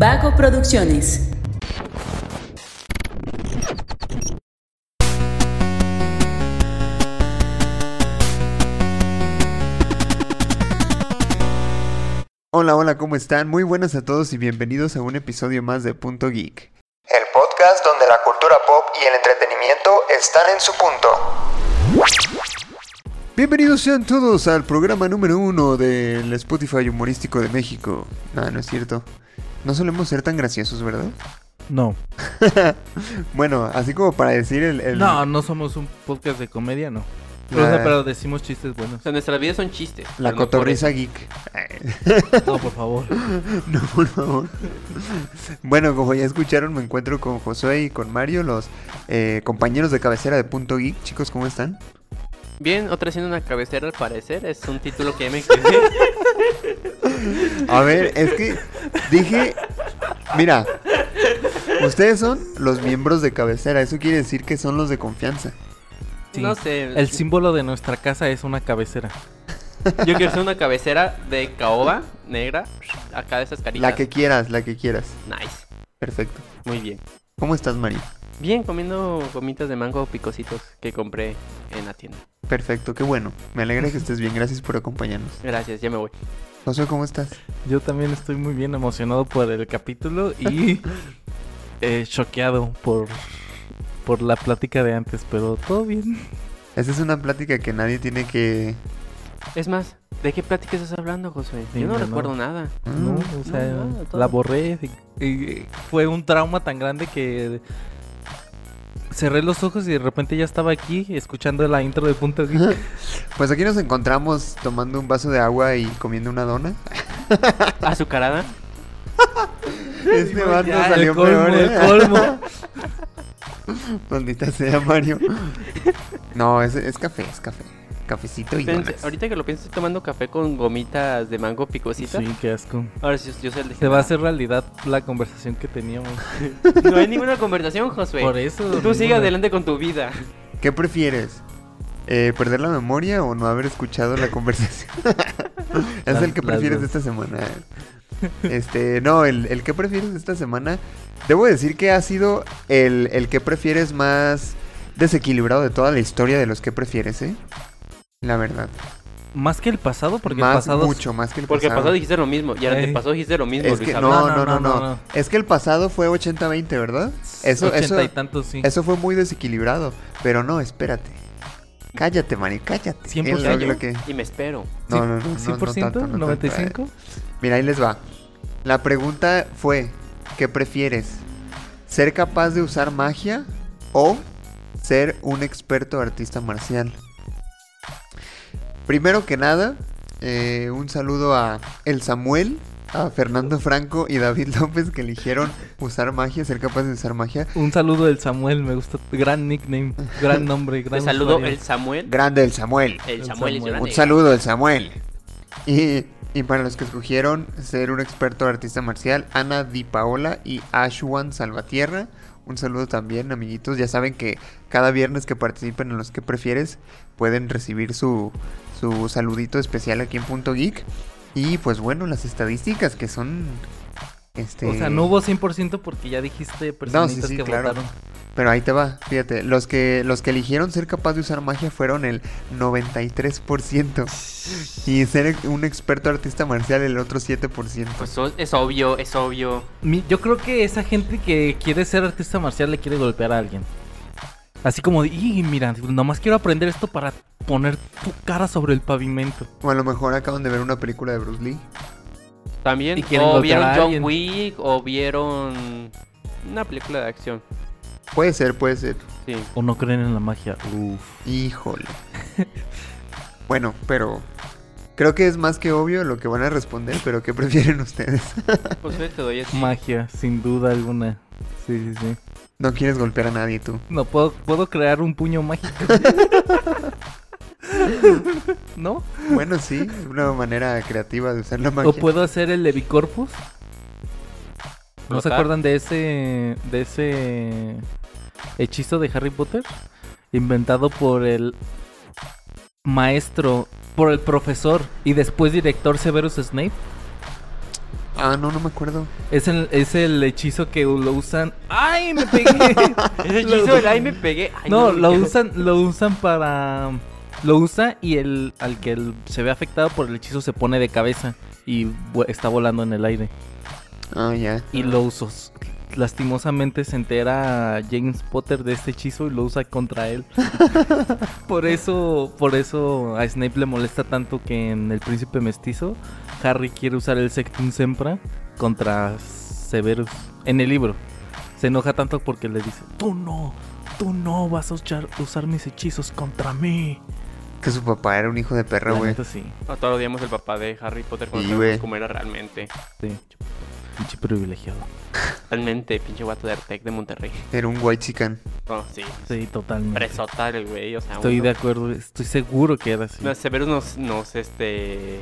Vago Producciones. Hola, hola, ¿cómo están? Muy buenas a todos y bienvenidos a un episodio más de Punto Geek. El podcast donde la cultura pop y el entretenimiento están en su punto. Bienvenidos sean todos al programa número uno del Spotify humorístico de México. Nada, no es cierto. No solemos ser tan graciosos, ¿verdad? No. bueno, así como para decir el... el- No, no somos un podcast de comedia, no. Pero, La- pero decimos chistes buenos. O sea, nuestras vidas son chistes. La no cotorriza geek. No, por favor. No, por favor. Bueno, como ya escucharon, me encuentro con Josué y con Mario, los eh, compañeros de cabecera de Punto Geek. Chicos, ¿cómo están? Bien, otra haciendo una cabecera al parecer. Es un título que ya me quedé. A ver, es que dije, mira, ustedes son los miembros de cabecera, eso quiere decir que son los de confianza. Sí. No sé. El símbolo de nuestra casa es una cabecera. Yo quiero hacer una cabecera de caoba negra. Acá de esas caritas. La que quieras, la que quieras. Nice. Perfecto. Muy bien. ¿Cómo estás, Mario? Bien, comiendo gomitas de mango picositos que compré en la tienda. Perfecto, qué bueno. Me alegra que estés bien, gracias por acompañarnos. Gracias, ya me voy. Josué, ¿cómo estás? Yo también estoy muy bien emocionado por el capítulo y eh, choqueado por, por la plática de antes, pero todo bien. Esta es una plática que nadie tiene que... Es más, ¿de qué plática estás hablando, Josué? Sí, Yo no no, recuerdo no. nada. No, Mm, o sea, no, no, todo. la borré y, y fue un trauma tan grande que cerré los ojos y de repente ya estaba aquí escuchando la intro de Punto Geek. Pues aquí nos encontramos tomando un vaso de agua y comiendo una dona. ¿Azucarada? Este vato Ya, el salió colmo, peor, el ¿eh? colmo. Maldita sea, Mario. No, es, es café, es café. Cafecito y donas. ahorita que lo pienso, estoy tomando café con gomitas de mango picositas. Sí, qué asco. Ahora sí, yo soy el de Se va a hacer realidad la conversación que teníamos. No hay ninguna conversación, Josué. Por eso. Tú sigue ninguna. adelante con tu vida. ¿Qué prefieres? Eh, ¿Perder la memoria o no haber escuchado la conversación? es Las- el que prefieres de esta semana. Este, no, el, el que prefieres de esta semana. Debo decir que ha sido el, el que prefieres más desequilibrado de toda la historia de los que prefieres, ¿eh? La verdad. Más que el pasado, porque más, el pasado. mucho más que el Porque el pasado. pasado dijiste lo mismo y al Ey. antepasado dijiste lo mismo. Es Luis que no, No, no, no, no, no, no, no. Es que el pasado fue 80-20, ¿verdad? Eso, 80 eso, y tantos, sí. eso fue muy desequilibrado. Pero no, espérate. Cállate, Mari, cállate. 100%. Es lo- lo que- Y me espero. No, no, no, no, no 100%, tanto, no tanto. 95. Mira, ahí les va. La pregunta fue, ¿qué prefieres? ¿Ser capaz de usar magia o ser un experto artista marcial? Primero que nada, eh, un saludo a El Samuel, a Fernando Franco y David López que eligieron usar magia, ser capaz de usar magia. Un saludo del Samuel, me gusta. Gran nickname, gran nombre, gran Te saludo usuario. el Samuel. Grande el Samuel. El El Samuel es Samuel. grande. Un saludo el Samuel. Y, y para los que escogieron ser un experto artista marcial, Ana Di Paola y Ashwan Salvatierra. Un saludo también, amiguitos. Ya saben que cada viernes que participen en los que prefieres, pueden recibir su, su saludito especial aquí en Punto Geek. Y pues bueno, las estadísticas que son... Este... O sea, no hubo 100% porque ya dijiste personitas sí, que claro. votaron. Pero ahí te va, fíjate, los que los que eligieron ser capaz de usar magia fueron el 93% y ser un experto artista marcial el otro 7%. Pues es obvio, es obvio. Mi- Yo creo que esa gente que quiere ser artista marcial le quiere golpear a alguien. Así como de, y mira, nomás quiero aprender esto para poner tu cara sobre el pavimento. O a lo mejor acaban de ver una película de Bruce Lee. También. Y O vieron John. Wick o vieron una película de acción. Puede ser, puede ser. Sí. O no creen en la magia. Uf. Híjole. bueno, pero creo que es más que obvio lo que van a responder, pero ¿qué prefieren ustedes? Pues te doy así. Magia, sin duda alguna. Sí, sí, sí. No quieres golpear a nadie tú. No puedo, puedo crear un puño mágico. ¿No? Bueno, sí, una manera creativa de usar la O magia. puedo hacer el Levicorpus. ¿No se acuerdan de ese de ese hechizo de Harry Potter? Inventado por el maestro, por el profesor y después director Severus Snape. Ah, no, no me acuerdo. Es el, es el hechizo que lo usan. ¡Ay, me pegué! Ese hechizo del ay me pegué. Ay, no, lo usan, lo usan para. Lo usa y el al que el- se ve afectado por el hechizo se pone de cabeza y está volando en el aire. Ah, ya. Y lo usos. Lastimosamente se entera James Potter de este hechizo y lo usa contra él. por eso, por eso a Snape le molesta tanto que en El Príncipe Mestizo Harry quiere usar el Sectum Sempra contra Severus en el libro. Se enoja tanto porque le dice, tú no, tú no vas a usar, usar mis hechizos contra mí. Que su papá era un hijo de perra, güey. sí, A todos odiamos el papá de Harry Potter cuando Sí, sabemos cómo era realmente. sí. Pinche privilegiado. Realmente, pinche guato de Artec de Monterrey. Era un white chican. No, sí. Sí, totalmente. Presota el güey, o sea. Estoy uno- de acuerdo, estoy seguro que era así. No, Severus nos, nos, este...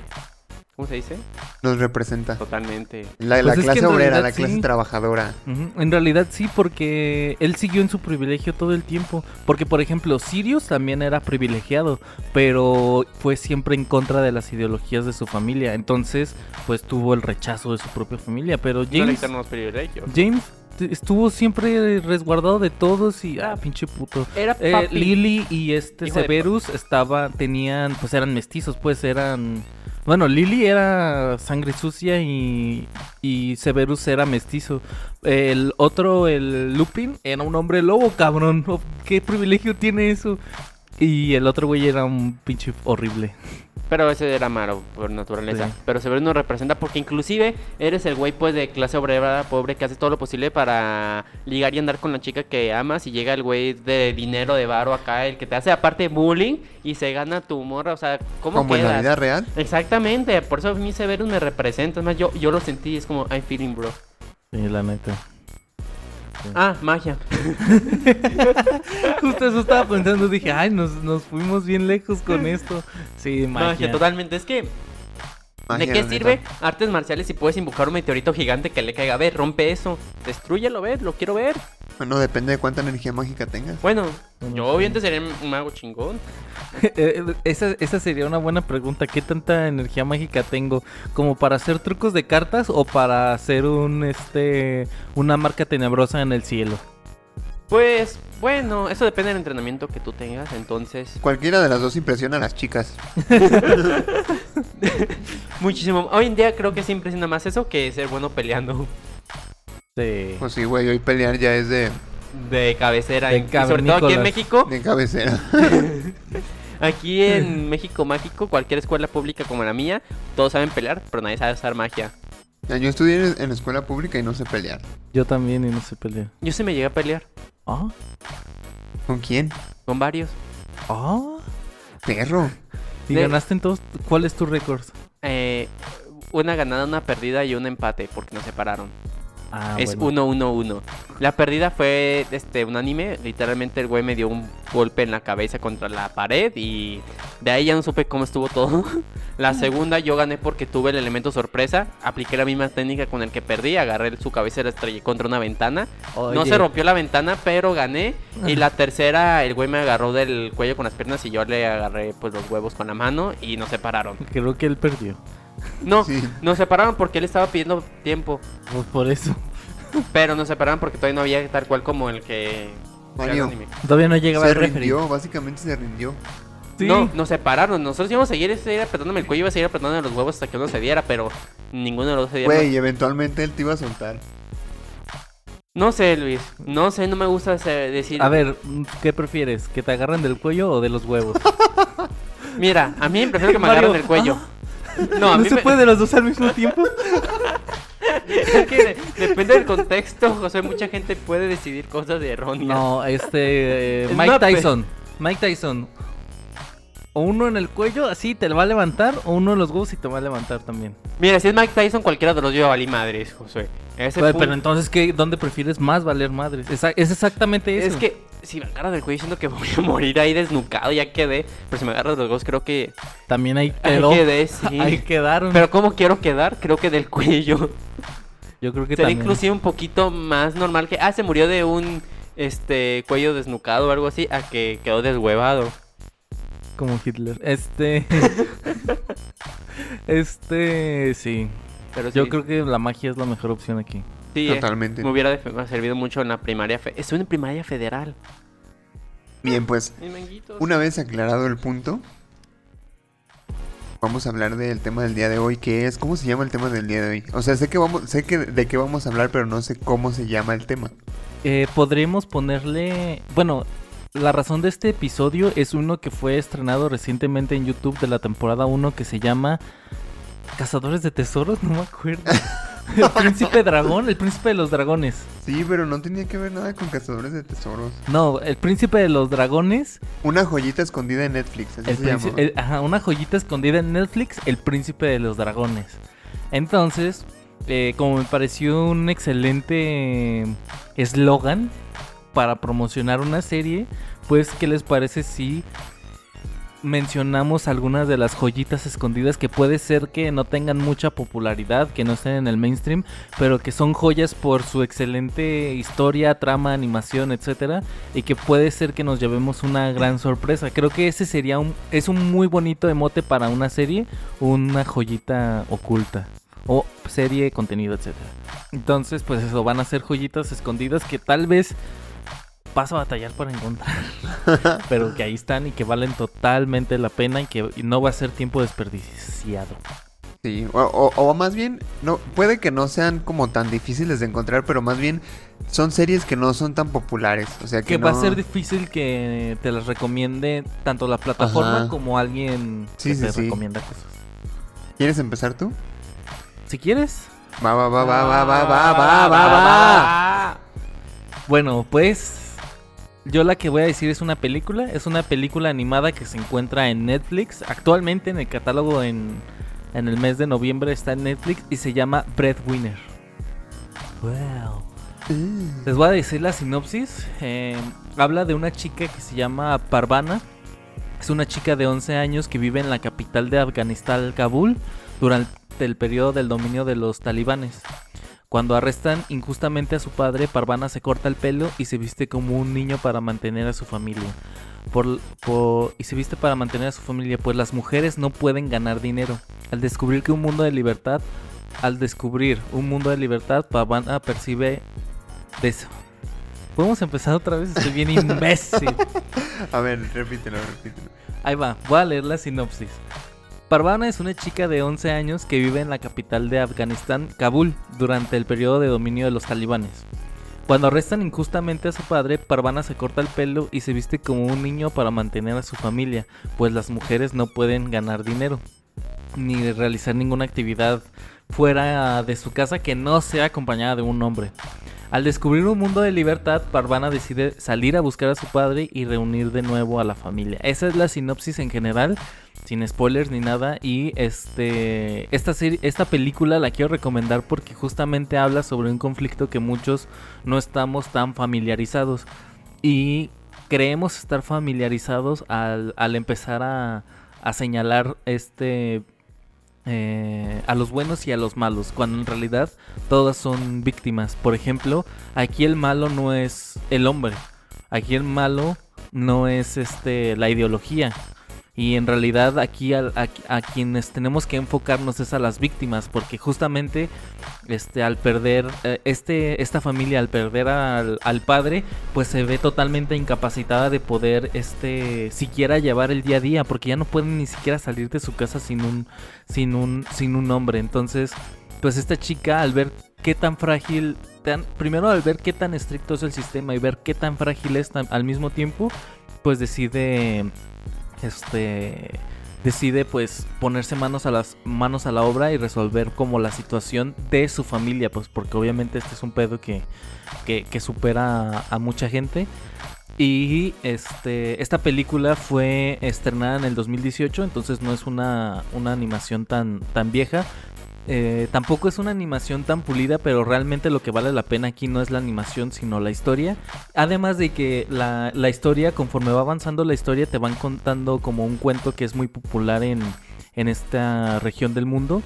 ¿Cómo se dice? Nos representa. Totalmente. La, Pues la clase obrera, la clase sí. trabajadora. En realidad sí, porque él siguió en su privilegio todo el tiempo. Porque, por ejemplo, Sirius también era privilegiado, pero fue siempre en contra de las ideologías de su familia. Entonces, pues tuvo el rechazo de su propia familia. Pero No le James, los privilegios. James estuvo siempre resguardado de todos y, ah, pinche puto. Era Eh. Lily y este Hijo Severus estaban, tenían, pues eran mestizos, pues eran... Bueno, Lily era sangre sucia y, y Severus era mestizo. El otro, el Lupin, era un hombre lobo, cabrón. Oh, ¿Qué privilegio tiene eso? Y el otro güey era un pinche horrible. Pero ese era malo por naturaleza. Sí. Pero Severus nos representa porque inclusive eres el güey pues de clase obrera pobre que hace todo lo posible para ligar y andar con la chica que amas y llega el güey de dinero de varo acá, el que te hace aparte bullying y se gana tu morra, o sea, ¿cómo Como en la vida real. Exactamente, por eso a mí Severus me representa, es más, yo, yo lo sentí, es como I'm feeling bro. Sí, la neta. Ah, magia. Justo eso estaba pensando, dije, ay, nos, nos fuimos bien lejos con esto. Sí, Magia, magia. totalmente, es que Magia, ¿De qué sirve neta. artes marciales si puedes invocar un meteorito gigante que le caiga? A ver, rompe eso. Destrúyelo, ver, lo quiero ver. Bueno, depende de cuánta energía mágica tengas. Bueno, Bueno, yo obviamente sería un mago chingón. Eh, esa, esa sería una buena pregunta. ¿Qué tanta energía mágica tengo? ¿Como para hacer trucos de cartas o para hacer un este una marca tenebrosa en el cielo? Pues, bueno, eso depende del entrenamiento que tú tengas, entonces... Cualquiera de las dos impresiona a las chicas. Muchísimo. Hoy en día creo que sí impresiona más eso que ser bueno peleando Sí. Pues sí, güey, hoy pelear ya es de, de cabecera. De y sobre todo aquí en. México, de cabecera. aquí en México mágico, cualquier escuela pública como la mía, todos saben pelear, pero nadie sabe usar magia. Ya, Yo estudié en, en escuela pública y no sé pelear. Yo también y no sé pelear. Yo sí me llegué a pelear Ah, ¿Con quién? con varios. ah. Perro. ¿Y De- ganaste entonces? ¿Cuál es tu récord? Eh, una ganada, una perdida y un empate porque nos separaron. Ah, es bueno. 1-1-1. La perdida fue este un anime. Literalmente el güey me dio un golpe en la cabeza contra la pared y de ahí ya no supe cómo estuvo todo. la segunda yo gané porque tuve el elemento sorpresa. Apliqué la misma técnica con el que perdí. Agarré su cabeza y la estrellé contra una ventana. No Oye, se rompió la ventana, pero gané. Y la tercera, el güey me agarró del cuello con las piernas y yo le agarré pues los huevos con la mano y nos separaron. Creo que él perdió. No, Sí. nos separaron porque él estaba pidiendo tiempo. Pues por eso. Pero nos separaron porque todavía no había tal cual como el que. Mario. el anime. Todavía no llegaba Se el referee. rindió, básicamente se rindió. Sí. No, nos separaron. Nosotros íbamos a seguir, seguir apretándome el cuello, iba a seguir apretándome los huevos hasta que uno se diera, pero ninguno de los dos se diera. Güey, eventualmente él te iba a soltar. No sé, Luis. No sé, no me gusta decir. A ver, ¿qué prefieres? ¿Que te agarren del cuello o de los huevos? Mira, a mí prefiero que me Mario, agarren del cuello. No, a ¿No mí se me- puede los dos al mismo tiempo? es que de- depende del contexto. José, mucha gente puede decidir cosas de erróneas. No, este. eh, Mike Tyson. Mike Tyson. O uno en el cuello, así te va a levantar, o uno en los huevos y te va a levantar también. Mira, si es Mike Tyson, cualquiera de los yo valí madres, José. Ese Pero, punto- pero entonces, ¿qué, ¿dónde prefieres más valer madres? Esa- es exactamente eso. Es que si me agarras del cuello siento que voy a morir ahí desnucado, ya quedé. Pero si me agarras los huevos, creo que. También ahí Ahí quedó. quedé, sí. Ahí quedaron. Pero ¿cómo quiero quedar? Creo que del cuello. Yo creo que Sería también. inclusive un poquito más normal que. Ah, se murió de un este cuello desnucado o algo así, a que quedó deshuevado. Como Hitler. Este. este. Sí. Pero Yo sí, creo que la magia es la mejor opción aquí. sí, eh, Totalmente. me hubiera servido mucho en la primaria. fe- Estoy en primaria federal. Bien, pues una vez aclarado el punto, vamos a hablar del tema del día de hoy, que es ¿cómo se llama el tema del día de hoy? O sea, sé que vamos, sé que de qué vamos a hablar, pero no sé cómo se llama el tema. Eh, podremos ponerle. Bueno, la razón de este episodio es uno que fue estrenado recientemente en YouTube de la temporada 1 que se llama Cazadores de Tesoros, no me acuerdo. el príncipe dragón, el príncipe de los dragones. Sí, pero no tenía que ver nada con cazadores de tesoros. No, el príncipe de los dragones. Una joyita escondida en Netflix, así El se llama. el- ajá, una joyita escondida en Netflix, el príncipe de los dragones. Entonces, eh, como me pareció un excelente eslogan para promocionar una serie, pues, ¿qué les parece si mencionamos algunas de las joyitas escondidas que puede ser que no tengan mucha popularidad, que no estén en el mainstream, pero que son joyas por su excelente historia, trama, animación, etcétera, y que puede ser que nos llevemos una gran sorpresa. Creo que ese sería un es un muy bonito emote para una serie, una joyita oculta o serie, contenido, etcétera. Entonces, pues eso van a ser joyitas escondidas que tal vez vas a batallar para encontrar, pero que ahí están y que valen totalmente la pena y que no va a ser tiempo desperdiciado. Sí, o, o- o más bien, no, puede que no sean como tan difíciles de encontrar, pero más bien son series que no son tan populares. O sea que, Que va a ser difícil que te las recomiende tanto la plataforma Ajá. como alguien Sí, que sí, te sí. recomienda cosas. ¿Quieres empezar tú? Si quieres, Va, va, va, va, va, va, va, va, va, va. Bueno, pues yo la que voy a decir es una película, es una película animada que se encuentra en Netflix, actualmente en el catálogo en, en el mes de noviembre está en Netflix y se llama Breadwinner. Wow. Les voy a decir la sinopsis. eh, habla de una chica que se llama Parvana. Es una chica de 11 años que vive en la capital de Afganistán, Kabul, durante el periodo del dominio de los talibanes. Cuando arrestan injustamente a su padre, Parvana se corta el pelo y se viste como un niño para mantener a su familia. Por, por- y se viste para mantener a su familia, pues las mujeres no pueden ganar dinero. Al descubrir que un mundo de libertad, al descubrir un mundo de libertad, Parvana percibe de eso. Podemos empezar otra vez, estoy bien imbécil. A ver, repítelo, repítelo. Ahí va, voy a leer la sinopsis. Parvana es una chica de 11 años que vive en la capital de Afganistán, Kabul, durante el periodo de dominio de los talibanes. Cuando arrestan injustamente a su padre, Parvana se corta el pelo y se viste como un niño para mantener a su familia, pues las mujeres no pueden ganar dinero, ni realizar ninguna actividad fuera de su casa que no sea acompañada de un hombre. Al descubrir un mundo de libertad, Parvana decide salir a buscar a su padre y reunir de nuevo a la familia. Esa es la sinopsis en general, sin spoilers ni nada. Y este esta serie, esta película la quiero recomendar porque justamente habla sobre un conflicto que muchos no estamos tan familiarizados. Y creemos estar familiarizados al, al empezar a, a señalar este eh, a los buenos y a los malos, cuando en realidad todas son víctimas. Por ejemplo, aquí el malo no es el hombre, aquí el malo no es este la ideología. Y en realidad aquí a, a quienes tenemos que enfocarnos es a las víctimas, porque justamente este al perder eh, este esta familia al perder al, al padre, pues se ve totalmente incapacitada de poder este siquiera llevar el día a día, porque ya no pueden ni siquiera salir de su casa sin un sin un sin un hombre. Entonces, pues esta chica al ver qué tan frágil tan primero al ver qué tan estricto es el sistema y ver qué tan frágil es tan- al mismo tiempo, pues decide este decide pues ponerse manos a las manos a la obra y resolver como la situación de su familia, pues porque obviamente este es un pedo que, que, supera a, a mucha gente. Y este esta película fue estrenada en el 2018, entonces no es una, una animación tan, tan vieja. Eh, tampoco es una animación tan pulida, pero realmente lo que vale la pena aquí no es la animación, sino la historia. Además de que la, la historia, conforme va avanzando la historia, te van contando como un cuento que es muy popular en, en esta región del mundo.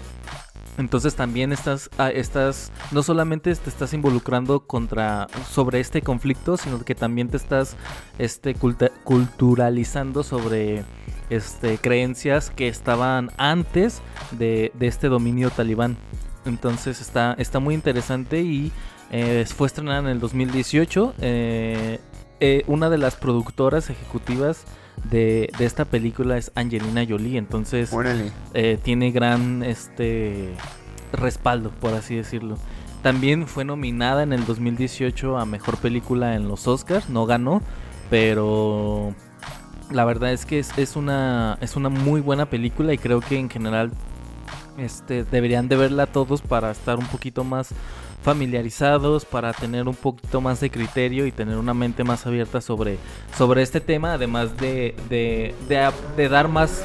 Entonces también estás, ah, estás, no solamente te estás involucrando contra, sobre este conflicto, sino que también te estás este, culta- culturalizando sobre este, creencias que estaban antes de, este dominio talibán. Entonces está, está muy interesante y eh, fue estrenada en el 2018. Eh, eh, una de las productoras ejecutivas de, de esta película es Angelina Jolie. Entonces eh, tiene gran este respaldo, por así decirlo. También fue nominada en el 2018 a mejor película en los Oscars, no ganó, pero la verdad es que es, es una es una muy buena película y creo que en general este deberían de verla todos para estar un poquito más familiarizados, para tener un poquito más de criterio y tener una mente más abierta sobre, sobre este tema, además de, de, de, dar más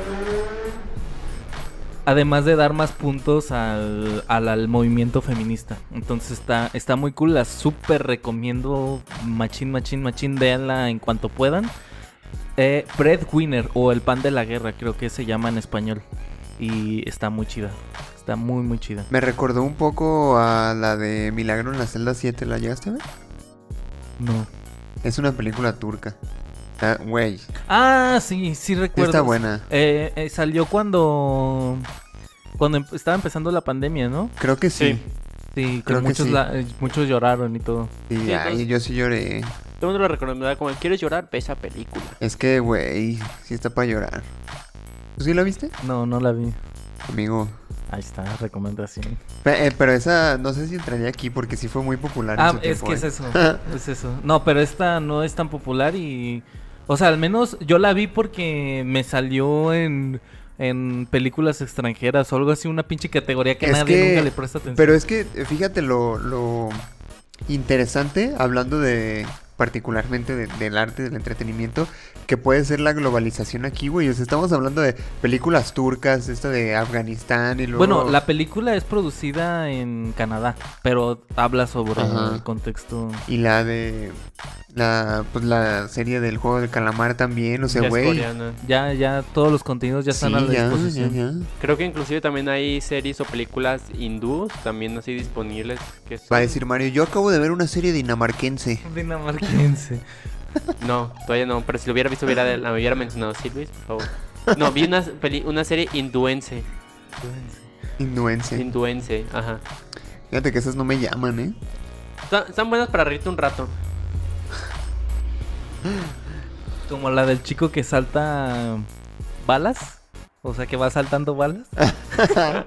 Además de dar más puntos al, al, al movimiento feminista. Entonces está, está muy cool. La súper recomiendo. Machín, machín, machín. Véanla en cuanto puedan. Eh, Breadwinner o El pan de la guerra, creo que se llama en español. Y está muy chida. Está muy, muy chida. Me recordó un poco a la de Milagro en la celda 7. ¿La llegaste a ver? No. Es una película turca. Ah, Güey, Ah, sí, sí recuerdo. está buena. Eh, eh, salió cuando. Cuando em- estaba empezando la pandemia, ¿no? Creo que sí. Sí. Creo que muchos, sí. la- eh, muchos lloraron y todo. Sí, Sí, ay, entonces- yo sí lloré. Todo el mundo lo recomienda como, ¿quieres llorar? Ve esa película. Es que, güey, sí está para llorar. ¿Tú sí la viste? No, no la vi. Amigo. Ahí está, recomendación. Eh, pero esa, no sé si entraría aquí porque sí fue muy popular. en Ah, su es tiempo, que es eh. eso. es eso. No, pero esta no es tan popular y. O sea, al menos yo la vi porque me salió en, en películas extranjeras o algo así, una pinche categoría que Es nadie que- nunca le presta atención. Pero es que, fíjate lo, lo interesante, hablando de particularmente de- del arte, del entretenimiento, que puede ser la globalización aquí, güey. O sea, estamos hablando de películas turcas, esta de Afganistán y luego... Bueno, la película es producida en Canadá, pero habla sobre Ajá. el contexto. Y la de... La, pues la serie del juego del calamar también, o sea, Ya güey. Ya, ya todos los contenidos ya están Sí, a la ya, disposición. ya, ya. Creo que inclusive también hay series o películas hindús también así disponibles. Que son- Va a decir Mario, yo acabo de ver una serie dinamarquense. Dinamarquense. No, todavía no, pero si lo hubiera visto hubiera, la hubiera mencionado. Sí, Luis, por favor. No, vi una, peli- una serie hinduense. Hinduense. Hinduense, ajá. Fíjate que esas no me llaman, ¿eh? Están, están buenas para reírte un rato. Como la del chico que salta balas. O sea, que va saltando balas.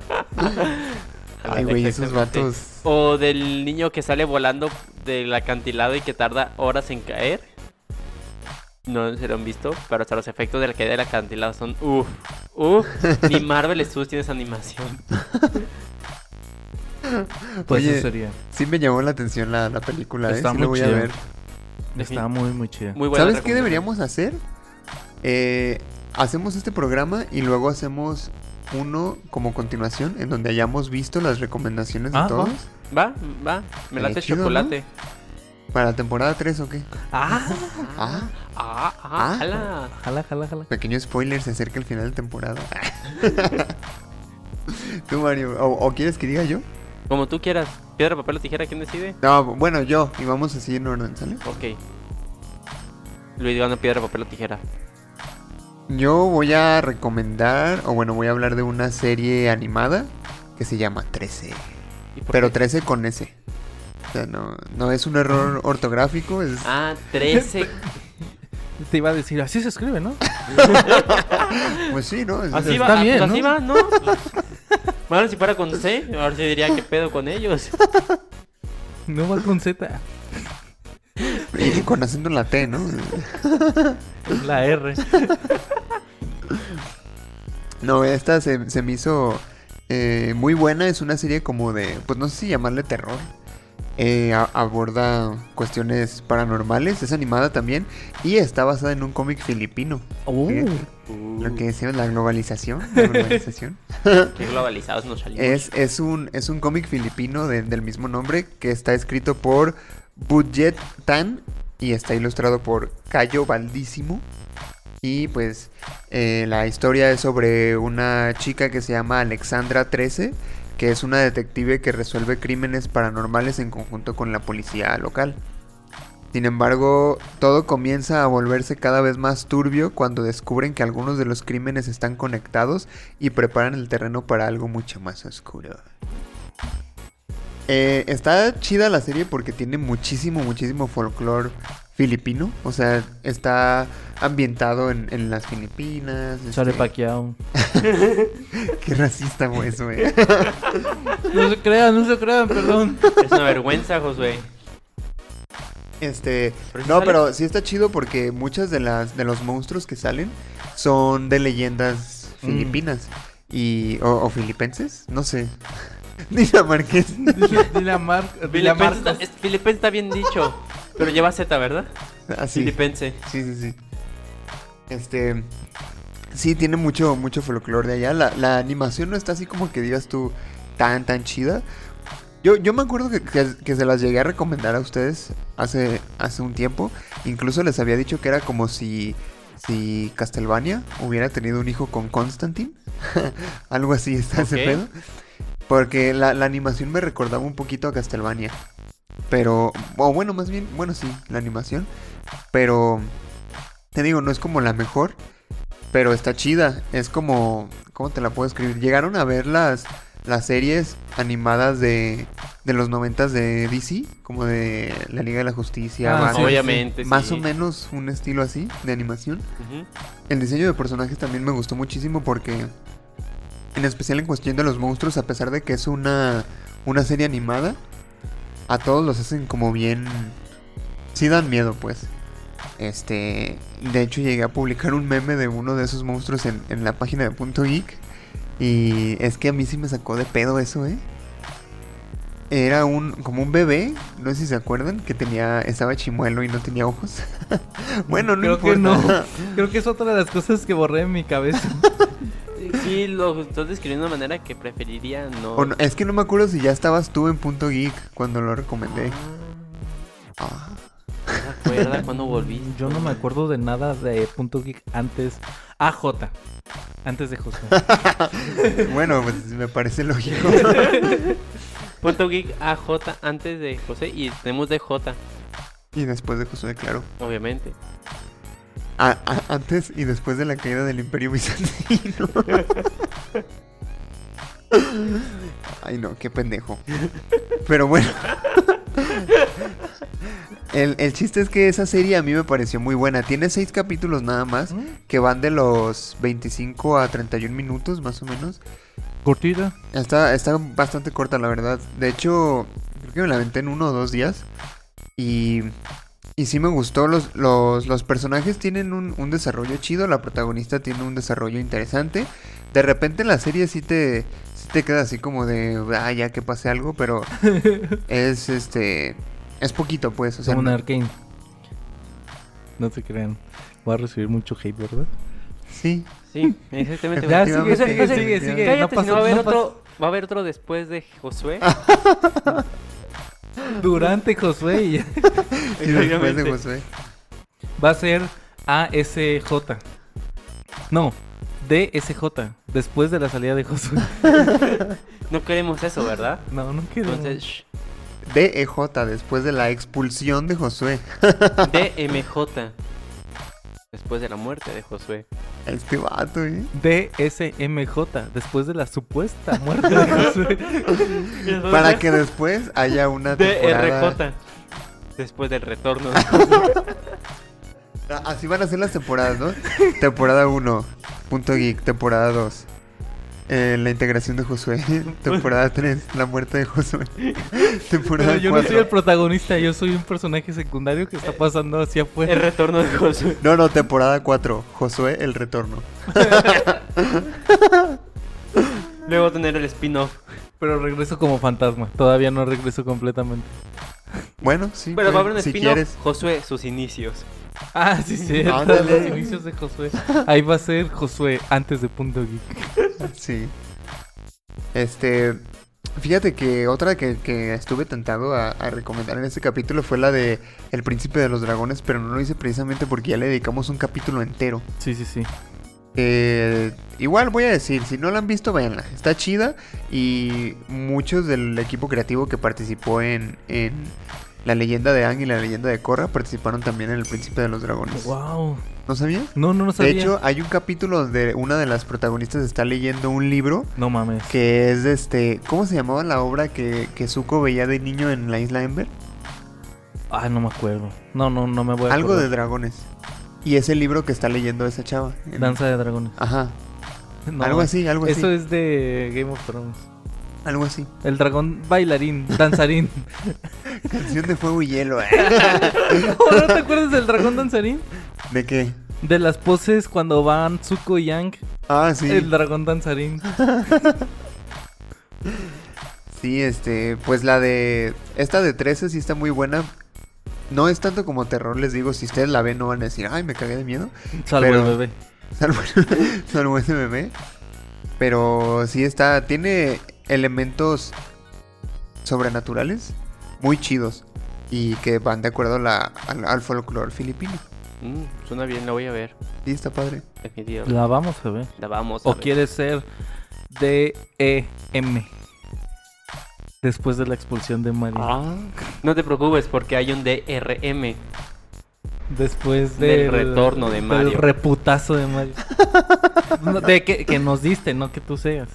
Ay, güey, esos vatos... O del niño que sale volando del acantilado y que tarda horas en caer. No se lo han visto, pero hasta los efectos de la caída del acantilado son uff, uff. Ni Marvel Studios tiene esa animación. Pues Oye, eso sería. Sí me llamó la atención la, la película, ¿eh? Está Sí muy lo voy a chida. ver. Está muy, muy chida. ¿Sabes qué deberíamos hacer? Eh, hacemos este programa y luego hacemos uno como continuación en donde hayamos visto las recomendaciones de Ah, todos. Va, va, me Eh, late chido, ¿no? chocolate. ¿Para la temporada 3 o qué? Ah, Ah, Ah, ah, Ah. jala. jala, jala, jala. pequeño spoiler, se acerca el final de temporada. Tú, Mario, ¿o, o quieres que diga yo? Como tú quieras. Piedra, papel o tijera, ¿quién decide? No, bueno, yo. Y vamos así en orden, ¿sale? Ok. Luis gana piedra, papel o tijera. Yo voy a recomendar, o bueno, voy a hablar de una serie animada que se llama 13. ¿Y por Pero qué? 13 con S. O sea, no, no es un error ortográfico, es... Ah, 13. Te iba a decir, así se escribe, ¿no? Pues sí, ¿no? Es- Así Está va, ah, bien, pues así ¿no? va, ¿no? Bueno, si fuera con C, ahora sí diría qué pedo con ellos. No va con Z. Y con acento en la T, ¿no? La R. No, esta se, se me hizo eh, muy buena. Es una serie como de, pues no sé si llamarle terror. Eh, a- aborda cuestiones paranormales. Es animada también. Y está basada en un cómic filipino. Fíjate, Uh, Lo que decían, la globalización. La globalización. qué globalizados nos salimos. es, es un, es un cómic filipino de- del mismo nombre que está escrito por Budget Tan y está ilustrado por Cayo Valdísimo. Y pues eh, la historia es sobre una chica que se llama Alexandra 13, que es una detective que resuelve crímenes paranormales en conjunto con la policía local. Sin embargo, todo comienza a volverse cada vez más turbio cuando descubren que algunos de los crímenes están conectados y preparan el terreno para algo mucho más oscuro. Eh, está chida la serie porque tiene muchísimo, muchísimo folclore filipino. O sea, está ambientado en, en las Filipinas. Sale este- Pacquiao. Qué racista fue eso, eh. No se crean, no se crean, perdón. Es una vergüenza, Josué. Este, Pero no, sale. pero sí está chido porque muchas de las de los monstruos que salen son de leyendas Mm. filipinas y o, o filipenses, no sé. Dinamarqués. Dilamar, Filipense Dilamarcos. está, es- Filipense está bien dicho. Pero lleva Z, ¿verdad? Así. Filipense. Sí, sí, sí. Este. Sí, tiene mucho, mucho folclore de allá. La, la animación no está así como que digas tú tan, tan chida. Yo, yo me acuerdo que, que- que se las llegué a recomendar a ustedes hace, hace un tiempo. Incluso les había dicho que era como si, si Castlevania hubiera tenido un hijo con Constantine. Algo así está ese Ok. pedo. Porque la, la animación me recordaba un poquito a Castlevania. Pero, o bueno, más bien, bueno, sí, la animación. Pero, te digo, no es como la mejor. Pero está chida. Es como, ¿cómo te la puedo escribir? Llegaron a ver las, las series animadas de, de los noventas de DC. Como de la Liga de la Justicia. Ah, Batman. Obviamente, Más sí. o menos un estilo así de animación. El diseño de personajes también me gustó muchísimo porque, en especial en cuestión de los monstruos, a pesar de que es una, una serie animada, a todos los hacen como bien... Sí dan miedo, pues. Este, de hecho llegué a publicar un meme de uno de esos monstruos en, en la página de Punto Geek. Y es que a mí sí me sacó de pedo eso, ¿eh? Era un, como un bebé, no sé si se acuerdan, que tenía, estaba chimuelo y no tenía ojos. bueno, no Creo que importa. no. Creo que es otra de las cosas que borré en mi cabeza. Sí, lo estás describiendo de una manera que preferiría no. O no- es que no me acuerdo si ya estabas tú en Punto Geek cuando lo recomendé. Ah. ¿No te acuerdas cuando volví? Yo no me acuerdo de nada de Punto Geek antes. AJ. Antes de José. Bueno, pues me parece lógico. Punto Geek AJ antes de José y tenemos de J, y después de Josué, claro. obviamente. A- a- antes y después de la caída del Imperio Bizantino. Ay, no, qué pendejo. Pero bueno. El, el chiste es que esa serie a mí me pareció muy buena. Tiene seis capítulos nada más, que van de los 25 a 31 minutos, más o menos. Cortita. Está, está bastante corta, la verdad. De hecho, creo que me la aventé en uno o dos días. Y, y sí me gustó. Los, los, los personajes tienen un, un desarrollo chido. La protagonista tiene un desarrollo interesante. De repente en la serie sí te, sí te queda así como de, ah, ya que pase algo. Pero es este. Es poquito, pues. O sea, Como un arcane. No se crean. Voy a recibir mucho hate, ¿verdad? sí. Sí, exactamente. Ya, sigue, sigue, sigue, sigue. Cállate, No si no va a haber no otro, va a haber otro después de Josué. Durante Josué y después de. Josué. Va a ser ASJ. No, DSJ. Después de la salida de Josué. No queremos eso, ¿verdad? No, no quiero. Entonces, shh, DEJ, después de la expulsión de Josué. DMJ. Después de la muerte de Josué. Este vato, ¿eh? DSMJ. Después de la supuesta muerte de Josué. Para que después haya una temporada... DRJ. Después del retorno. Ah, Así van a ser las temporadas, ¿no? temporada 1, punto geek. Temporada 2, eh, la integración de Josué. temporada 3, la muerte de Josué. temporada Pero yo no 4. soy el protagonista, yo soy un personaje secundario que está pasando hacia El afuera. retorno de Josué. No, no, temporada 4, Josué el retorno. Luego tener el spin-off. Pero regreso como fantasma. Todavía no regreso completamente. Bueno, sí. Pero va a haber un si spin-off. quieres. Josué, sus inicios. Ah, sí, sí. Los inicios de Josué. Ahí va a ser Josué antes de Punto Geek. Sí. Este. Fíjate que otra que, que estuve tentado a, a recomendar en este capítulo fue la de El Príncipe de los Dragones, pero no lo hice precisamente porque ya le dedicamos un capítulo entero. Sí, sí, sí. Eh, igual voy a decir, si no la han visto, véanla. Está chida y muchos del equipo creativo que participó en, en, la leyenda de Aang y la leyenda de Korra participaron también en El Príncipe de los Dragones. Wow. ¿No sabías? No, no, no sabía. De hecho, hay un capítulo donde una de las protagonistas está leyendo un libro no mames. que es de este... ¿Cómo se llamaba la obra que, que Zuko veía de niño en la isla Ember? Ah, no me acuerdo. No, no, no me voy a Algo de dragones. Y es el libro que está leyendo esa chava. En- Danza de dragones. Ajá. No, algo así, algo así. Eso es de Game of Thrones. Algo así. El dragón bailarín, danzarín. Canción de fuego y hielo. ¿eh? ¿No te acuerdas del dragón danzarín? ¿De qué? De las poses cuando van Zuko y Yang. Ah, sí. El dragón danzarín. Sí, este, pues la de... Esta de 13 sí está muy buena. No es tanto como terror, les digo. Si ustedes la ven no van a decir, ay, me cagué de miedo. Salvo Pero- el bebé. Salvo, salvo ese bebé. Pero sí está, tiene elementos sobrenaturales muy chidos. Y que van de acuerdo a la- al, al folclore filipino. Mm, suena bien, la voy a ver. Sí, está padre. Definitivamente. La vamos a ver. La vamos a ¿O ver. quieres ser D-E-M? Después de la expulsión de Mario. Ah. No te preocupes porque hay un DRM. Después Del del retorno de Mario. Del reputazo de Mario. No, de que, que nos diste, no que tú seas.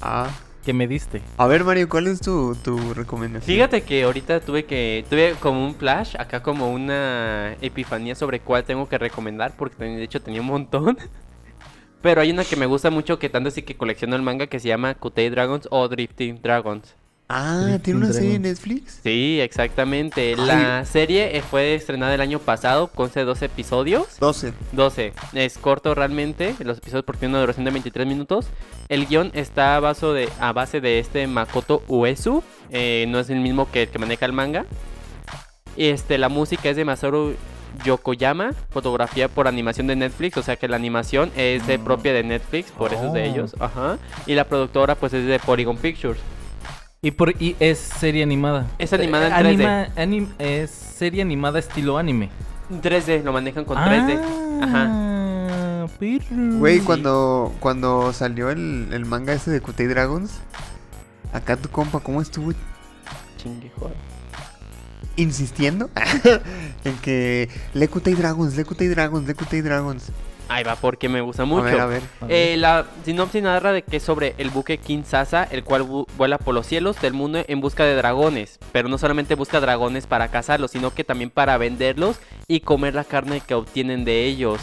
Ah. Que me diste. A ver, Mario, ¿cuál es tu, tu recomendación? Fíjate que ahorita tuve que tuve como un flash, acá como una epifanía sobre cuál tengo que recomendar porque de hecho tenía un montón. Pero hay una que me gusta mucho que tanto así que colecciono el manga que se llama Kutei Dragons o Drifting Dragons. Ah, ¿tiene una serie en. Netflix? Sí, exactamente. La serie fue estrenada el año pasado, consta de 12 episodios. 12. 12. Es corto realmente, los episodios porque tienen una duración de 23 minutos. El guion está a, base de, a base de este Makoto Uesu, eh, no es el mismo que el que maneja el manga. Este, la música es de Masaru Yokoyama, fotografía por animación de Netflix, o sea que la animación es de propia de Netflix, por eso es de Oh. ellos. Ajá. Y la productora pues es de Polygon Pictures. Y, por, y es serie animada. Es animada en Eh, 3D. anima- anim- es serie animada estilo anime. 3D, lo manejan con 3D. Ajá. Ah, perro. Güey, cuando, cuando salió el, el manga ese de Kutei Dragons, acá tu compa, ¿cómo estuvo Chingue, joder. insistiendo en que le Kutei Dragons, le Kutei Dragons, le Kutei Dragons? Ahí va, porque me gusta mucho. a ver. A ver. Eh, la sinopsis narra de que es sobre el buque King Sasa, el cual vu- vuela por los cielos del mundo en busca de dragones. Pero no solamente busca dragones para cazarlos, sino que también para venderlos y comer la carne que obtienen de ellos.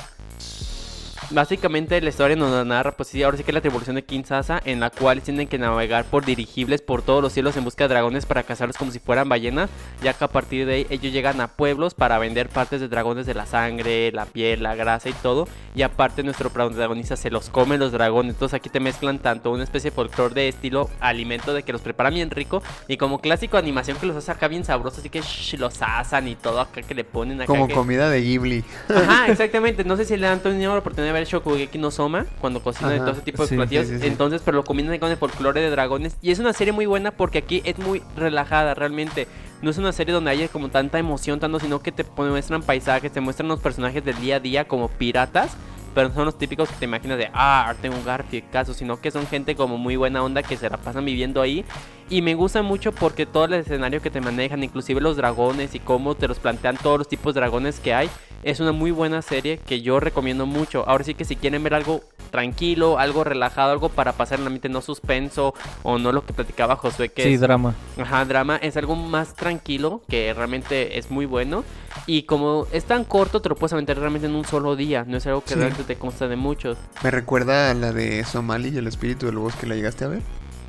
Básicamente la historia nos narra, pues sí, ahora sí que es la tribulación de King Sasa, en la cual tienen que navegar por dirigibles por todos los cielos en busca de dragones para cazarlos como si fueran ballenas, ya que a partir de ahí ellos llegan a pueblos para vender partes de dragones de la sangre, la piel, la grasa y todo, y aparte nuestro protagonista se los come los dragones, entonces aquí te mezclan tanto una especie de folclore de estilo alimento de que los preparan bien rico, y como clásico animación que los hace acá bien sabrosos, así que shh, los asan y todo acá que le ponen acá Como que- comida de Ghibli. Ajá, exactamente. No sé si le han tenido la oportunidad de ver Shokugeki no Soma cuando cocinan y todo ese tipo de sí, platillos. sí, sí. Entonces, pero lo combinan con el folclore de dragones. Y es una serie muy buena porque aquí es muy relajada realmente. No es una serie donde haya como tanta emoción, tanto, sino que te muestran paisajes, te muestran los personajes del día a día como piratas. Pero no son los típicos que te imaginas de, ah, tengo Garfield, caso, sino que son gente como muy buena onda que se la pasan viviendo ahí. Y me gusta mucho porque todo el escenario que te manejan, inclusive los dragones y cómo te los plantean todos los tipos de dragones que hay, es una muy buena serie que yo recomiendo mucho. Ahora sí que si quieren ver algo tranquilo, algo relajado, algo para pasar en la mente, no suspenso o no lo que platicaba Josué que Sí, es drama. Ajá, drama es algo más tranquilo que realmente es muy bueno. Y como es tan corto, te lo puedes aventar realmente en un solo día. No es algo que Sí. realmente te consta de mucho. Me recuerda a la de Somali y el espíritu del bosque, ¿la llegaste a ver?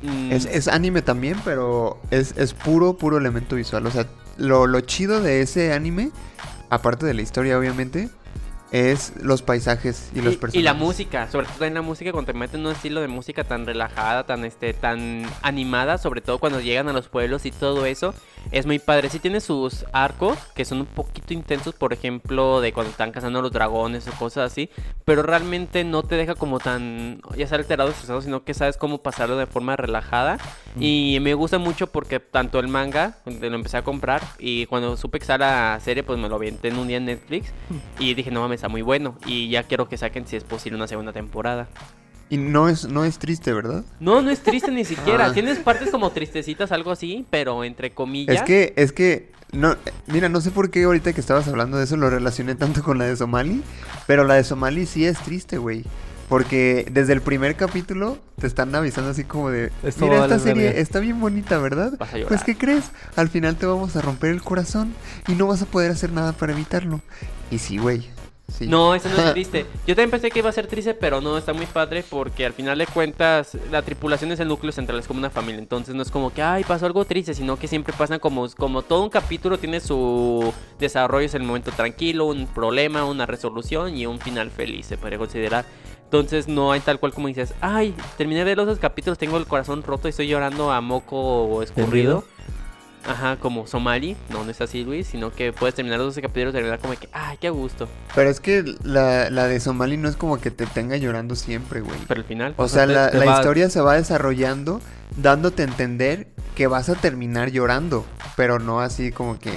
Mm, Es, es anime también, pero es, es puro, puro elemento visual. O sea, lo, lo chido de ese anime, aparte de la historia, obviamente, es los paisajes y los y, personajes. y la música, sobre todo en la música, cuando te meten en un estilo de música tan relajada, tan este, tan animada, sobre todo cuando llegan a los pueblos y todo eso, es muy padre. Sí tiene sus arcos que son un poquito intensos, por ejemplo, de cuando están cazando a los dragones o cosas así, pero realmente no te deja como tan, ya sea alterado, estresado, sino que sabes cómo pasarlo de forma relajada. Y me gusta mucho porque tanto el manga, lo empecé a comprar, y cuando supe que estaba la serie, pues me lo aventé en un día en Netflix. Y dije, no mames, está muy bueno. Y ya quiero que saquen, si es posible, una segunda temporada. Y no es, no es triste, ¿verdad? No, no es triste ni siquiera. Ah. Tienes partes como tristecitas, algo así, pero entre comillas. Es que, es que, no, mira, no sé por qué ahorita que estabas hablando de eso lo relacioné tanto con la de Somali, pero la de Somali sí es triste, güey. Porque desde el primer capítulo te están avisando así como de, Esto mira, esta serie verga". está bien bonita, ¿verdad? Vas a llorar. Pues, ¿qué crees? Al final te vamos a romper el corazón y no vas a poder hacer nada para evitarlo. Y sí, güey. Sí. No, eso no es triste. Yo también pensé que iba a ser triste, pero no, está muy padre porque al final de cuentas la tripulación es el núcleo central, es como una familia. Entonces no es como que, ay, pasó algo triste, sino que siempre pasan como, como todo un capítulo tiene su desarrollo, es el momento tranquilo, un problema, una resolución y un final feliz, se podría considerar. Entonces no hay tal cual como dices, ay, terminé de ver los dos capítulos, tengo el corazón roto y estoy llorando a moco escurrido. Ajá, como Somali, no, no es así Luis, sino que puedes terminar los 12 capítulos de verdad como que, ay, qué a gusto. Pero es que la, la de Somali no es como que te tenga llorando siempre, güey. Pero al final, O sea, te- la, te la va- historia se va desarrollando dándote a entender que vas a terminar llorando, pero no así como que...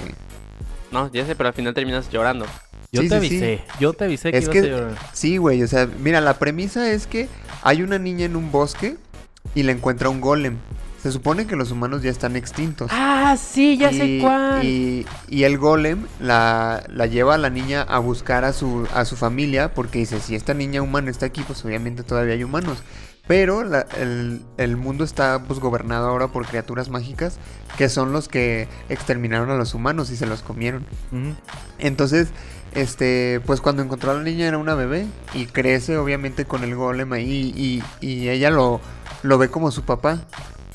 no, ya sé, pero al final terminas llorando. Yo Sí, te sí, sí. avisé, yo te avisé que Es ibas que- a llorar. Sí, güey, o sea, mira, la premisa es que hay una niña en un bosque y le encuentra un golem. Se supone que los humanos ya están extintos. Ah, sí, ya sé Y- cuál. Y, y el golem la, la lleva a la niña a buscar a su, a su familia porque dice, si esta niña humana está aquí, pues obviamente todavía hay humanos. Pero la- el, el mundo está pues gobernado ahora por criaturas mágicas que son los que exterminaron a los humanos y se los comieron. Entonces, este, pues cuando encontró a la niña era una bebé y crece obviamente con el golem ahí y, y ella lo, lo ve como su papá.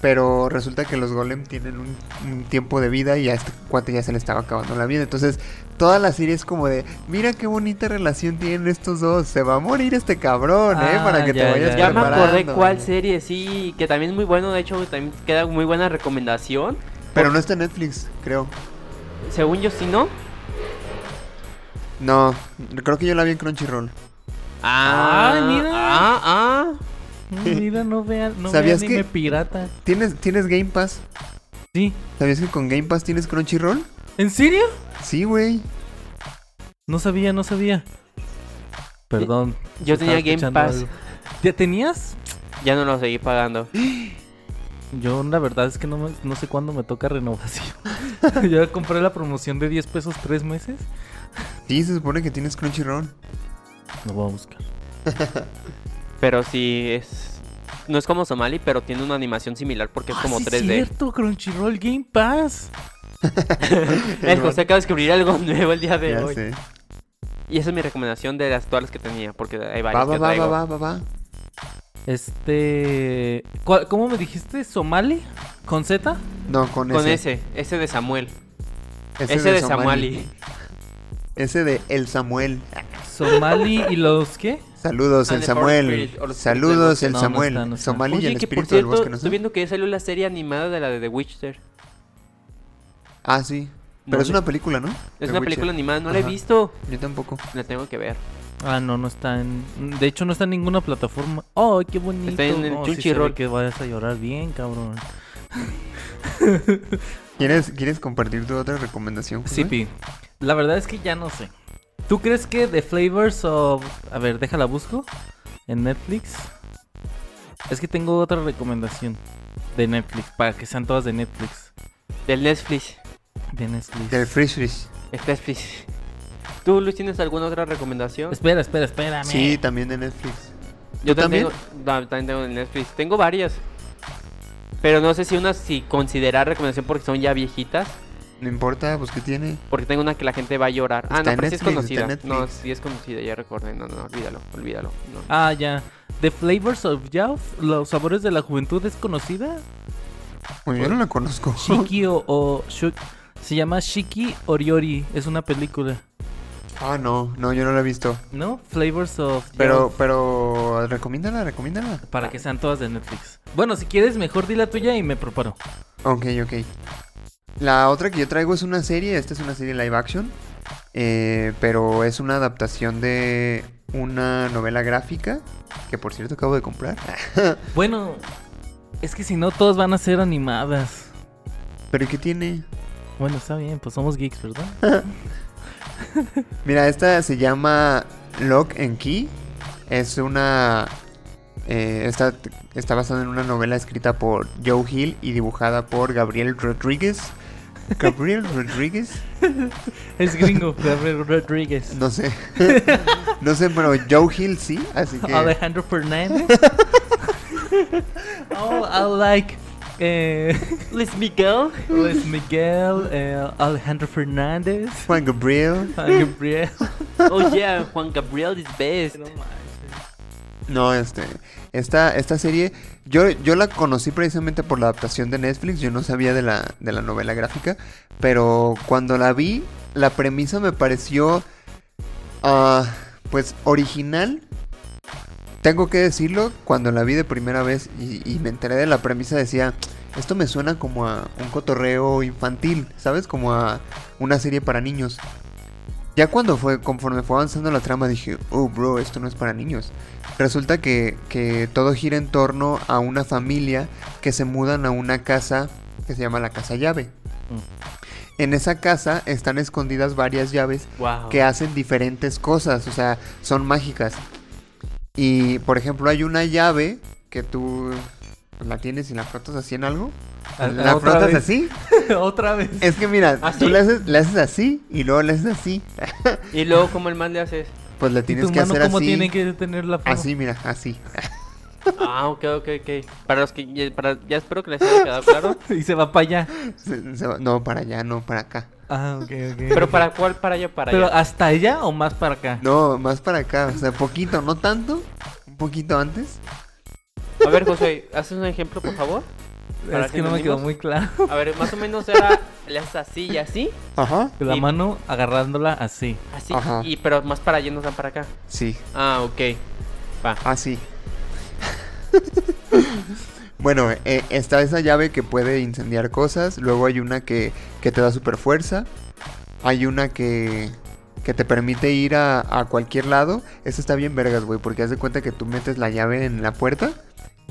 Pero resulta que los golem tienen un, un tiempo de vida y a este cuate ya se le estaba acabando la vida. Entonces, toda la serie es como de, mira qué bonita relación tienen estos dos. Se va a morir este cabrón, ¿eh? Ah, Para que te ya, vayas ya. Ya me acordé preparando". cuál serie, sí, que también es muy bueno, de hecho también queda muy buena recomendación. Pero no está en Netflix, creo. Según yo, sí, ¿no? No, creo que yo la vi en Crunchyroll. Ah, Ay, mira. Ah, ah. Mira, no vean, no ¿Sabías vean que- anime pirata. ¿Tienes, ¿Tienes Game Pass? Sí. ¿Sabías que con Game Pass tienes Crunchyroll? ¿En serio? Sí, güey. No sabía, no sabía. Perdón. Yo tenía Game Pass. algo. ¿Ya tenías? Ya no lo seguí pagando. Yo la verdad es que no, me- no sé cuándo me toca renovación. ya compré la promoción de 10 pesos tres meses. Sí, se supone que tienes Crunchyroll. Lo voy a buscar. Pero sí es. No es como Somali, pero tiene una animación similar porque es Ah, como sí 3D. cierto, Crunchyroll Game Pass. El José acaba de descubrir algo nuevo el día de Ya hoy. sé. Y esa es mi recomendación de las todas las que tenía, porque hay Va, varias va, que va, traigo. va, va, va, va. Este. ¿cuál- ¿Cómo me dijiste? ¿Somali? ¿Con Z? No, con, Con ese. ese, ese de Samuel. Ese, Ese de Somali. Samuali. Ese de El Samuel. ¿Somali y los qué? Saludos, Ah, el Samuel. Saludos, el Samuel. está, no está. Somali y Oye, el que por espíritu del cierto, bosque, ¿no? estoy viendo que ya salió la serie animada de la de The Witcher. Ah, sí. Pero No es una película, ¿no? Es The una Witcher. película animada, no la he visto. Yo tampoco. La tengo que ver. Ah, no, no está en. De hecho, no está en ninguna plataforma. ¡Oh, qué bonito! Está en el sí ve que vayas a llorar bien, cabrón. ¿Quieres, ¿Quieres compartir tu otra recomendación? Josué? Sí, Pi. La verdad es que ya no sé. ¿Tú crees que The Flavors of... A ver, déjala busco. En Netflix. Es que tengo otra recomendación. De Netflix. Para que sean todas de Netflix. Del Netflix. De Netflix. Del Fish. El Netflix. ¿Tú, Luis, tienes alguna otra recomendación? Espera, espera, espérame. Sí, también de Netflix. Yo ¿Tú también también? tengo, no, también tengo en Netflix. Tengo varias. Pero no sé si una si considerar recomendación porque son ya viejitas. No importa, pues ¿qué tiene? Porque tengo una que la gente va a llorar. Ah, no, pero sí es conocida. No, sí es conocida, ya recordé. No, no, no, olvídalo, olvídalo. no. Ah, ya. The Flavors of Youth. Los sabores de la juventud es conocida. Pues yo no la conozco. Shiki o... o Se llama Shiki Oriori. Es una película. Ah, no, no, yo no la he visto. ¿No? Flavors of Pero, Youth. pero, recomiéndala, recomiéndala. Para que sean todas de Netflix. Bueno, si quieres, mejor di la tuya y me preparo. Ok, ok. La otra que yo traigo es una serie, esta es una serie live action, eh, pero es una adaptación de una novela gráfica, que por cierto acabo de comprar. Bueno, es que si no, todas van a ser animadas. pero ¿y qué tiene? Bueno, está bien, pues somos geeks, ¿verdad? Mira, esta se llama Lock and Key. Es una Eh, está, está basado en una novela escrita por Joe Hill y dibujada por Gabriel Rodríguez. Gabriel Rodríguez, Es gringo, Gabriel Rodríguez. no sé. no sé, pero Joe Hill sí, así que. Alejandro Fernández. oh, I like eh, Luis Miguel. Luis Miguel, eh, Alejandro Fernández, Juan Gabriel. Juan Gabriel. Oh yeah, Juan Gabriel is best. No, este, esta, esta serie, yo, yo la conocí precisamente por la adaptación de Netflix, yo no sabía de la, de la novela gráfica, pero cuando la vi, la premisa me pareció, ah, pues, original. Tengo que decirlo, cuando la vi de primera vez y, y me enteré de la premisa decía, esto me suena como a un cotorreo infantil, ¿sabes? Como a una serie para niños. Ya cuando fue, conforme fue avanzando la trama, dije, oh, bro, esto no es para niños. Resulta que, que todo gira en torno a una familia que se mudan a una casa que se llama la Casa Llave. En esa casa están escondidas varias llaves Wow. que hacen diferentes cosas, o sea, son mágicas. Y, por ejemplo, hay una llave que tú la tienes y la frotas así en algo. Ah, La frotas vez. así. Otra vez. Es que mira, ¿Ah, tú le haces, le haces así y luego le haces así. Y luego, ¿cómo el man le haces? Pues le ¿Y tienes tu que mano hacer cómo así. tiene que tener la forma? Así, mira, así. Ah, ok, ok, ok. Para los que. ya- Para, ya espero que les haya quedado claro. Y se va para allá. Se- se va- no, para allá, no, para acá. Ah, ok, ok. Pero para cuál, para allá, para Pero allá. hasta allá o más para acá. No, más para acá. O sea, poquito, no tanto. Un poquito antes. A ver, José, ¿haces un ejemplo, por favor? ¿Para es que que no me quedó muy claro. A ver, más o menos era. Le haces así y así. Ajá. La Y- mano agarrándola así. Así. Ajá. Y pero más para allá, no tan para acá. Sí, Ah, ok. Va. así. bueno, eh, está esa llave que puede incendiar cosas. Luego hay una que, que te da super fuerza. Hay una que, que te permite ir a, a cualquier lado. Esa está bien vergas, güey, porque haz de cuenta que tú metes la llave en la puerta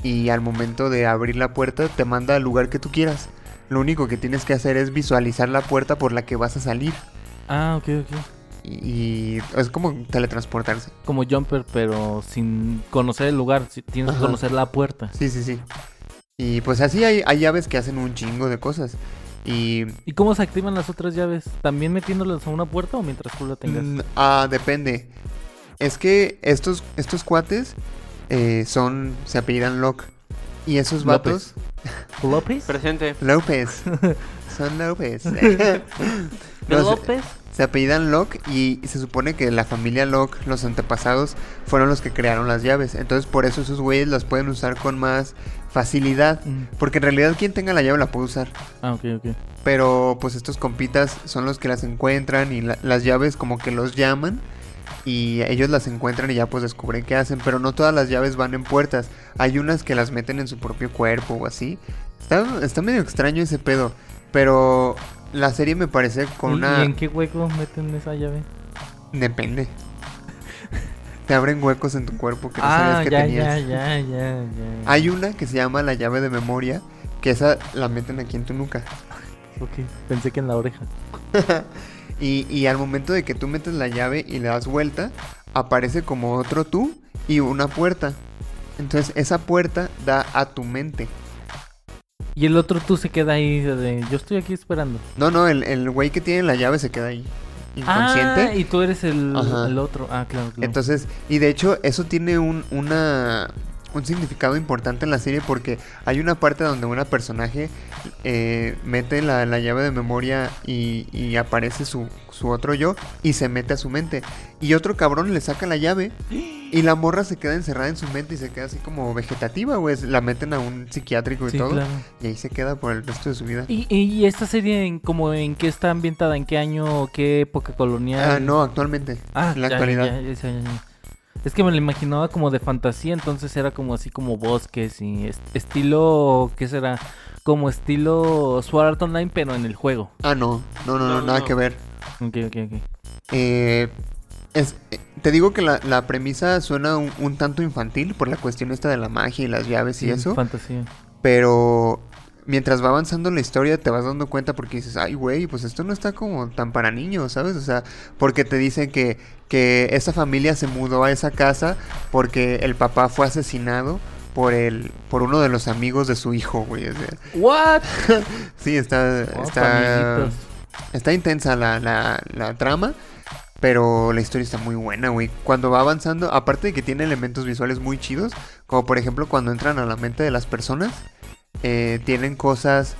y al momento de abrir la puerta te manda al lugar que tú quieras. Lo único que tienes que hacer es visualizar la puerta por la que vas a salir. Ah, ok, ok. Y, y es como teletransportarse. Como jumper, pero sin conocer el lugar. Tienes Ajá. que conocer la puerta. Sí, sí, sí. Y pues así hay, hay llaves que hacen un chingo de cosas. Y ¿Y cómo se activan las otras llaves? ¿También metiéndolas a una puerta o mientras tú la tengas? Mm, ah, depende. Es que estos, estos cuates eh, son. se apellidan Locke. Y esos vatos. ¿López? Presente. López. son López. ¿De No sé. López? Se apellidan Locke y se supone que la familia Locke, los antepasados, fueron los que crearon las llaves. Entonces por eso esos güeyes las pueden usar con más facilidad. Mm. Porque en realidad quien tenga la llave la puede usar. Ah, ok, ok. Pero pues estos compitas son los que las encuentran y la- las llaves como que los llaman. Y ellos las encuentran y ya pues descubren qué hacen. Pero no todas las llaves van en puertas. Hay unas que las meten en su propio cuerpo o así. Está, está medio extraño ese pedo. Pero la serie me parece con ¿Y- una... ¿Y en qué hueco meten esa llave? Depende. Te abren huecos en tu cuerpo que no ah, sabías que ya, tenías. ya, ya, ya, ya. Hay una que se llama la llave de memoria, que esa la meten aquí en tu nuca. Ok, pensé que en la oreja. Y, y al momento de que tú metes la llave y le das vuelta, aparece como otro tú y una puerta. Entonces esa puerta da a tu mente. Y el otro tú se queda ahí de, yo estoy aquí esperando. No, no, el, el güey que tiene la llave se queda ahí. Inconsciente. Ah, y tú eres el, el otro. Ah, claro, claro. Entonces, y de hecho eso tiene un, una, un significado importante en la serie porque hay una parte donde una personaje eh, mete la, la llave de memoria y, y aparece su, su otro yo y se mete a su mente. Y otro cabrón le saca la llave y la morra se queda encerrada en su mente y se queda así como vegetativa, güey. La meten a un psiquiátrico y sí, todo. claro. Y ahí se queda por el resto de su vida. ¿Y, y esta serie en, como en qué está ambientada? ¿En qué año? ¿Qué época colonial? Ah, no, actualmente. Ah, en la ya, actualidad. ya, ya, ya, ya, ya. Es que me lo imaginaba como de fantasía, entonces era como así como bosques y est- estilo, ¿qué será? Como estilo Sword Art Online, pero en el juego. Ah, no, no, no, no, nada no. que ver. Ok, ok, ok. Eh, es, eh, te digo que la, la premisa suena un, un tanto infantil por la cuestión esta de la magia y las llaves y Sí, eso, Fantasía. pero mientras va avanzando la historia te vas dando cuenta porque dices, ay, güey, pues esto no está como tan para niños, ¿sabes? O sea, porque te dicen que, que esa familia se mudó a esa casa porque el papá fue asesinado por el por uno de los amigos de su hijo, güey. o sea, ¿What? sí, está Oh, está está intensa la, la, la trama, pero la historia está muy buena, güey. Cuando va avanzando, aparte de que tiene elementos visuales muy chidos, como por ejemplo cuando entran a la mente de las personas, eh, tienen cosas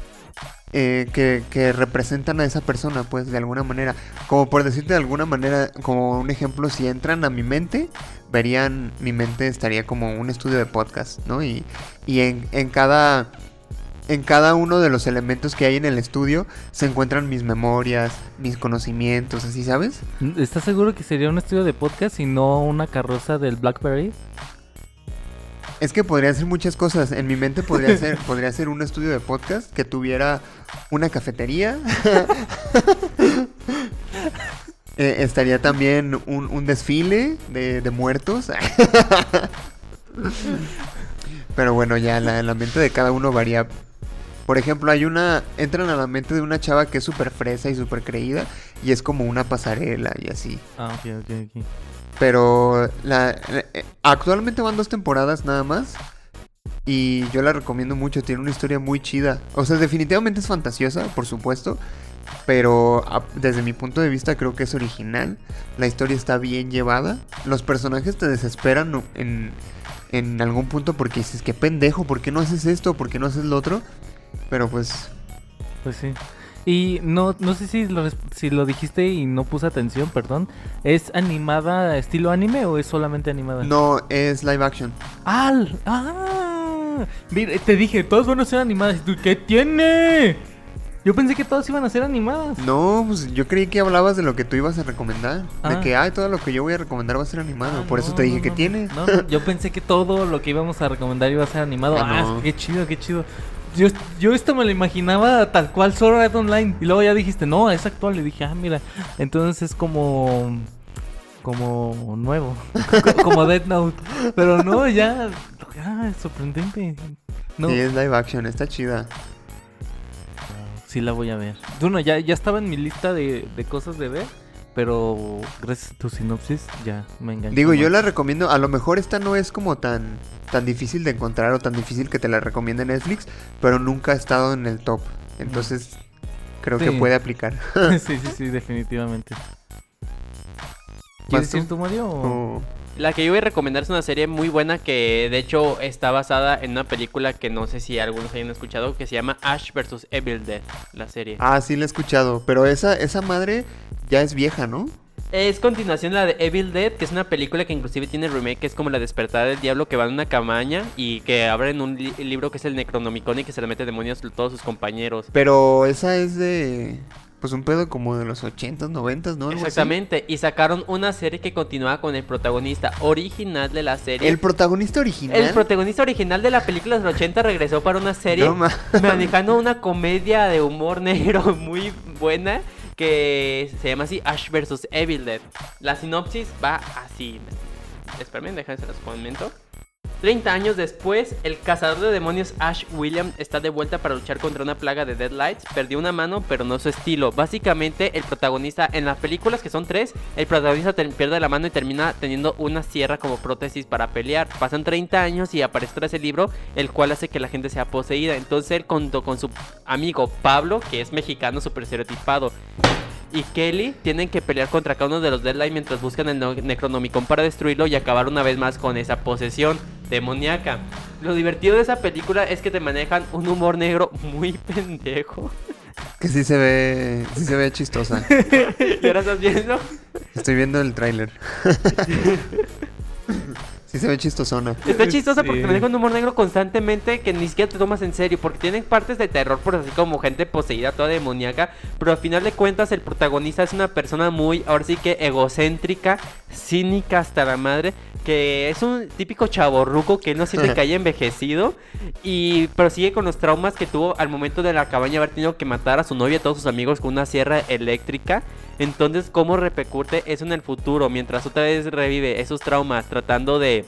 eh, que, que representan a esa persona, pues de alguna manera. Como por decirte de alguna manera, como un ejemplo, si entran a mi mente, verían, mi mente estaría como un estudio de podcast, ¿no? Y, y en, en cada... En cada uno de los elementos que hay en el estudio se encuentran mis memorias, mis conocimientos, así, ¿sabes? ¿Estás seguro que sería un estudio de podcast y no una carroza del Blackberry? Es que podría ser muchas cosas. En mi mente podría ser, podría ser un estudio de podcast que tuviera una cafetería. Eh, estaría también un, un desfile de, de muertos. Pero bueno, ya la, la mente de cada uno varía. Por ejemplo, hay una. Entran a la mente de una chava que es súper fresa y súper creída. Y es como una pasarela y así. Ah, ok, ok, ok. Pero la, eh, actualmente van dos temporadas nada más. Y yo la recomiendo mucho, tiene una historia muy chida. O sea, definitivamente es fantasiosa, por supuesto. Pero desde mi punto de vista creo que es original. La historia está bien llevada. Los personajes te desesperan en, en algún punto porque dices, qué pendejo, ¿por qué no haces esto? ¿Por qué no haces lo otro? Pero pues Pues sí. Y no, no sé si lo, si lo dijiste y no puse atención, perdón. ¿Es animada estilo anime o es solamente animada? no es live action. ¡Ah! ¡Ah! Mira, te dije, todas van a ser animadas. ¿Y tú qué tiene? Yo pensé que todas iban a ser animadas. No, pues yo creí que hablabas de lo que tú ibas a recomendar. De Ah. que, ay, todo lo que yo voy a recomendar va a ser animado. Ah, Por eso no, te dije no, que no, tiene. No, yo pensé que todo lo que íbamos a recomendar iba a ser animado. Ah, Ah, qué chido, qué chido. Yo, yo esto me lo imaginaba tal cual Sword Art Online. Y luego ya dijiste, no, es actual. Y dije, ah, mira. Entonces es como. Como nuevo. Co- como Dead Note. Pero no, ya. Ah, es sorprendente. No, Sí, es live action, está chida. sí la voy a ver. Bueno, ya, ya estaba en mi lista de, de cosas de ver. Pero gracias a tu sinopsis ya me enganché. Digo, yo la recomiendo. A lo mejor esta no es como tan, tan difícil de encontrar o tan difícil que te la recomiende Netflix, pero nunca ha estado en el top. Entonces, creo que puede aplicar. sí, sí, sí, definitivamente. ¿Vas ¿Quieres decir tú, Mario? o- O- La que yo voy a recomendar es una serie muy buena que de hecho está basada en una película que no sé si algunos hayan escuchado que se llama Ash vs Evil Dead, la serie. Ah, sí la he escuchado. Pero esa, esa madre ya es vieja, ¿no? Es continuación de la de Evil Dead, que es una película que inclusive tiene remake, que es como la despertada del diablo que va en una cabaña y que abren un li- libro que es el Necronomicon y que se le mete demonios a todos sus compañeros. Pero esa es de. Pues un pedo como de los 80s, 90s, ¿no? Exactamente, y sacaron una serie que continúa con el protagonista original de la serie. El protagonista original. El protagonista original de la película de los 80 regresó para una serie No manejando una comedia de humor negro muy buena que se llama así Ash vs Evil Dead. La sinopsis va así. Espérame, déjenme se las comento. 30 años después, el cazador de demonios Ash William está de vuelta para luchar contra una plaga de Deadlights. Perdió una mano, pero no su estilo. Básicamente, el protagonista en las películas, que son tres, el protagonista pierde la mano y termina teniendo una sierra como prótesis para pelear. Pasan 30 años y aparece tras el libro, el cual hace que la gente sea poseída. Entonces, él junto con su amigo Pablo, que es mexicano super estereotipado, y Kelly tienen que pelear contra cada uno de los Deadline mientras buscan el no- Necronomicon para destruirlo y acabar una vez más con esa posesión demoníaca. Lo divertido de esa película es que te manejan un humor negro muy pendejo. Que sí se ve. Sí se ve chistosa. y ahora estás viendo. Estoy viendo el tráiler. sí se ve chistosona. Está chistosa porque Sí. te manejan un humor negro constantemente que ni siquiera te tomas en serio. Porque tienen partes de terror, por así como gente poseída, toda demoníaca. Pero al final de cuentas, el protagonista es una persona muy, ahora sí que egocéntrica, cínica hasta la madre. Que es un típico chaborruco que no siente que haya envejecido. Y pero sigue con los traumas que tuvo al momento de la cabaña haber tenido que matar a su novia y a todos sus amigos con una sierra eléctrica. Entonces, ¿cómo repercute eso en el futuro? Mientras otra vez revive esos traumas tratando de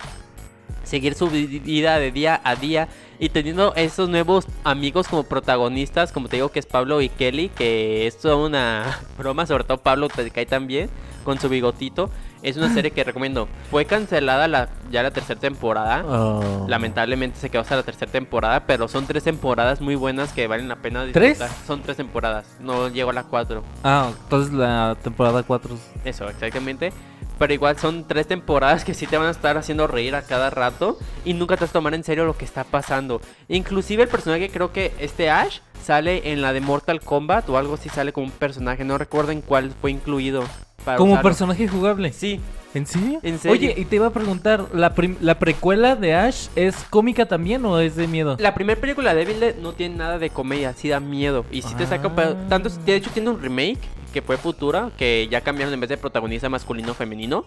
seguir su vi- vida de día a día y teniendo esos nuevos amigos como protagonistas, como te digo que es Pablo y Kelly, que es toda una broma, sobre todo Pablo te cae también con su bigotito. Es una serie que recomiendo. Fue cancelada la, ya la tercera temporada. Oh. Lamentablemente se quedó hasta la tercera temporada, pero son tres temporadas muy buenas que valen la pena ¿Tres? Son tres temporadas, no llegó a la cuatro. Ah, entonces la temporada 4. Eso, exactamente. Pero igual son tres temporadas que sí te van a estar haciendo reír a cada rato y nunca te vas a tomar en serio lo que está pasando. Inclusive el personaje, creo que este Ash sale en la de Mortal Kombat o algo así, sale como un personaje, no recuerdo en cuál fue incluido. para Como usarlo. personaje jugable. Sí, ¿En serio? ¿En serio? Oye, y te iba a preguntar, ¿la, ¿la precuela de Ash es cómica también o es de miedo? la primera película de Evil no tiene nada de comedia, sí da miedo. Y sí te saca... Ah. Tanto, de hecho tiene un remake que fue Futura, que ya cambiaron en vez de protagonista masculino femenino.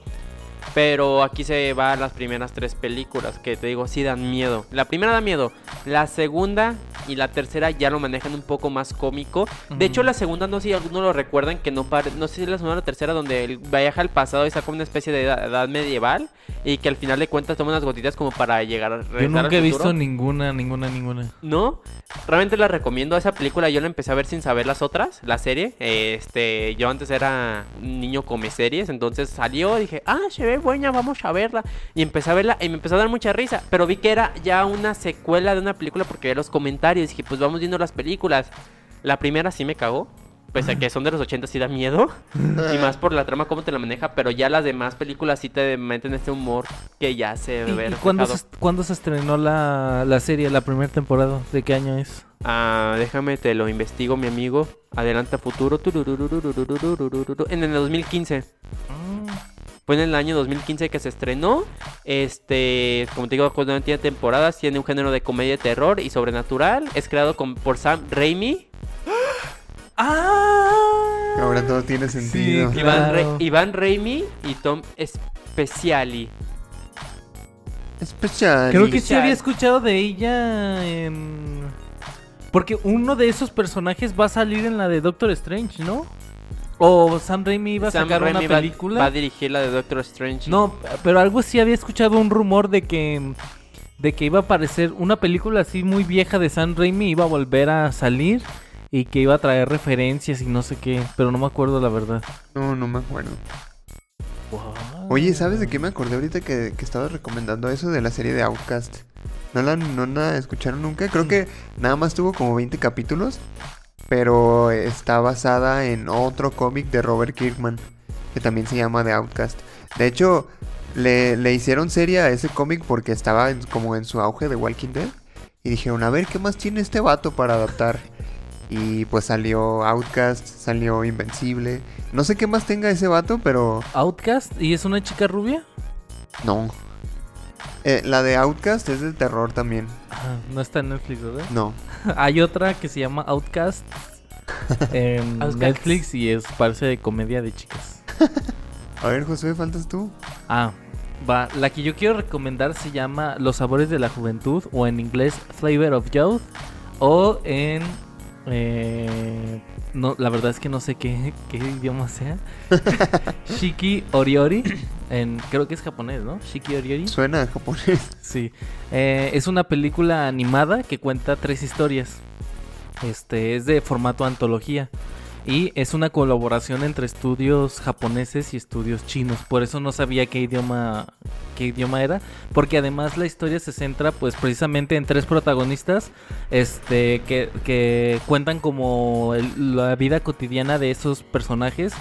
Pero aquí se va a las primeras tres películas que te digo, sí dan miedo. La primera da miedo. La segunda y la tercera ya lo manejan un poco más cómico. De hecho, la segunda, no sé si algunos lo recuerdan, que no pare- no sé si es la segunda o la tercera, donde él viaja al pasado y saca una especie de edad, edad medieval. Y que al final de cuentas toma unas gotitas como para llegar a Yo nunca al he visto ninguna, ninguna, ninguna. No, realmente la recomiendo esa película. Yo la empecé a ver sin saber las otras, la serie. Este, yo antes era un niño come series, entonces salió y dije, ah, se ve buena, vamos a verla. Y empecé a verla y me empezó a dar mucha risa. Pero vi que era ya una secuela de una película porque veía los comentarios. Y dije, pues vamos viendo las películas. La primera sí me cagó. Pese a que son de los 80 sí da miedo. y más por la trama, cómo te la maneja. Pero ya las demás películas sí te meten este humor que ya se ve. ¿Y, cuándo, se, estrenó la, la serie, la primera temporada? ¿De qué año es? Ah, déjame, te lo investigo, mi amigo. Adelanta futuro. En el 2015. Mm. Fue en el año 2015 que se estrenó. Este, como te digo, no tiene temporadas. Tiene un género de comedia, terror y sobrenatural. Es creado con, por Sam Raimi. ¡Ah! Ahora todo tiene sentido. Sí, Iván, Re- Claro. Iván Raimi y Tom Speciali. Especial. Creo que sí había escuchado de ella en... Porque uno de esos personajes va a salir en la de Doctor Strange, ¿no? O Sam Raimi iba a Sam sacar Raimi una película. Va, a dirigir la de Doctor Strange. No, pero algo sí había escuchado un rumor de que de que iba a aparecer una película así muy vieja de Sam Raimi iba a volver a salir y que iba a traer referencias y no sé qué, pero no me acuerdo la verdad. No, no me acuerdo. Oye, ¿sabes de qué me acordé ahorita que, que estabas recomendando eso de la serie de Outcast? ¿No la, no la escucharon nunca? Creo que nada más tuvo como 20 capítulos, pero está basada en otro cómic de Robert Kirkman, que también se llama The Outcast. De hecho, le, le hicieron serie a ese cómic porque estaba en- como en su auge de Walking Dead. Y dijeron, a ver, ¿qué más tiene este vato para adaptar? Y pues salió Outcast, salió Invencible. No sé qué más tenga ese vato, pero Outcast y es una chica rubia? no. Eh, la de Outcast es de terror también. Ah, no está en Netflix, ¿verdad? No. Hay otra que se llama Outcast en Outcast. Netflix y es parece de comedia de chicas. A ver, Josué, faltas tú. Ah, va. La que yo quiero recomendar se llama Los sabores de la juventud o en inglés Flavor of Youth o en eh, no, la verdad es que no sé qué, qué idioma sea. Shiki Oriori. En, creo que es japonés, ¿no? Shiki Oriori. Suena a japonés. Sí. Eh, es una película animada que cuenta tres historias. Este es de formato antología. Y es una colaboración entre estudios japoneses y estudios chinos. Por eso no sabía qué idioma, qué idioma era. Porque además la historia se centra pues precisamente en tres protagonistas. Este. que, que cuentan como la vida cotidiana de esos personajes.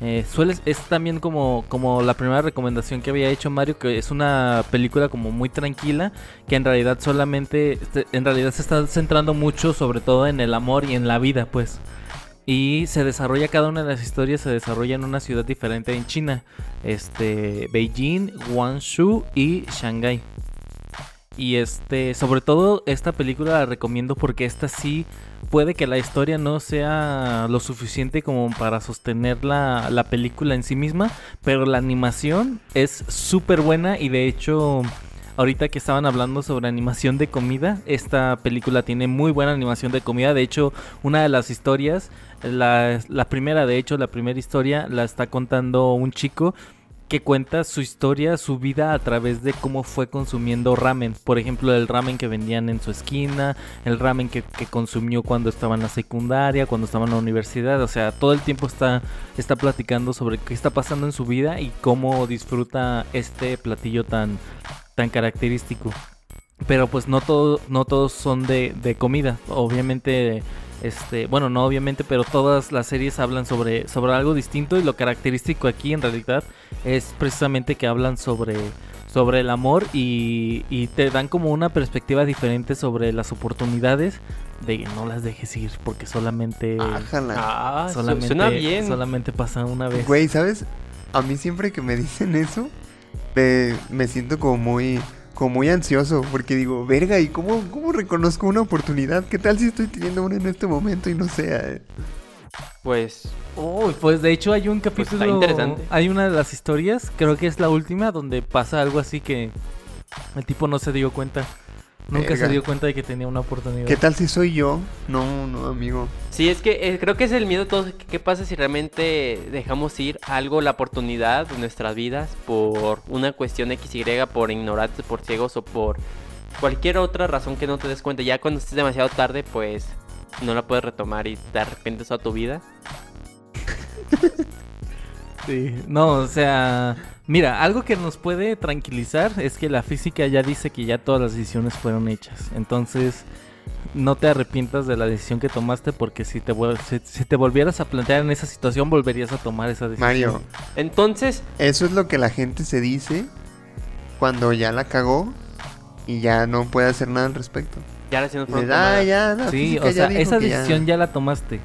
Eh, suele, es también como, como la primera recomendación que había hecho Mario, que es una película como muy tranquila, que en realidad solamente, este, en realidad se está centrando mucho sobre todo en el amor y en la vida, pues. Y se desarrolla cada una de las historias, se desarrolla en una ciudad diferente en China. Este, Beijing, Guangzhou y Shanghái. Y este, sobre todo esta película la recomiendo porque esta sí puede que la historia no sea lo suficiente como para sostener la, la película en sí misma, pero la animación es súper buena y de hecho ahorita que estaban hablando sobre animación de comida, esta película tiene muy buena animación de comida, de hecho una de las historias, la, primera de hecho, la primera historia la está contando un chico que cuenta su historia, su vida a través de cómo fue consumiendo ramen. Por ejemplo, el ramen que vendían en su esquina, el ramen que, que consumió cuando estaba en la secundaria, cuando estaba en la universidad. O sea, todo el tiempo está, está platicando sobre qué está pasando en su vida y cómo disfruta este platillo tan, tan característico. Pero pues no, todo, no todos son de, de comida. Obviamente este, bueno, no obviamente, pero todas las series hablan sobre, sobre algo distinto y lo característico aquí en realidad es precisamente que hablan sobre, sobre el amor y, y te dan como una perspectiva diferente sobre las oportunidades de que no las dejes ir porque solamente, Ájala. Ah, solamente, suena bien. solamente pasa una vez. Güey, ¿sabes? A mí siempre que me dicen eso, me, me siento como muy, como muy ansioso, porque digo, verga, ¿y cómo, cómo reconozco una oportunidad? ¿Qué tal si estoy teniendo una en este momento y no sé? eh? Pues Uy, pues de hecho hay un Pues capítulo, está interesante. hay una de las historias, creo que es la última, donde pasa algo así que el tipo no se dio cuenta. Nunca Verga. se dio cuenta de que tenía una oportunidad. ¿Qué tal si soy yo? No, no, amigo. sí, es que eh, creo que es el miedo de todos. ¿Qué, qué pasa si realmente dejamos ir algo, la oportunidad de nuestras vidas por una cuestión XY, por ignorantes, por ciegos o por cualquier otra razón que no te des cuenta? Ya cuando estés demasiado tarde, pues no la puedes retomar y te arrepientes toda tu vida. Sí, no, o sea, mira, algo que nos puede tranquilizar es que la física ya dice que ya todas las decisiones fueron hechas. Entonces, no te arrepientas de la decisión que tomaste porque si te, si, si te volvieras a plantear en esa situación, volverías a tomar esa decisión. Mario, Entonces, eso es lo que la gente se dice cuando ya la cagó y ya no puede hacer nada al respecto. ya ah, tomadas. ya, la Sí, o sea, esa decisión ya la tomaste.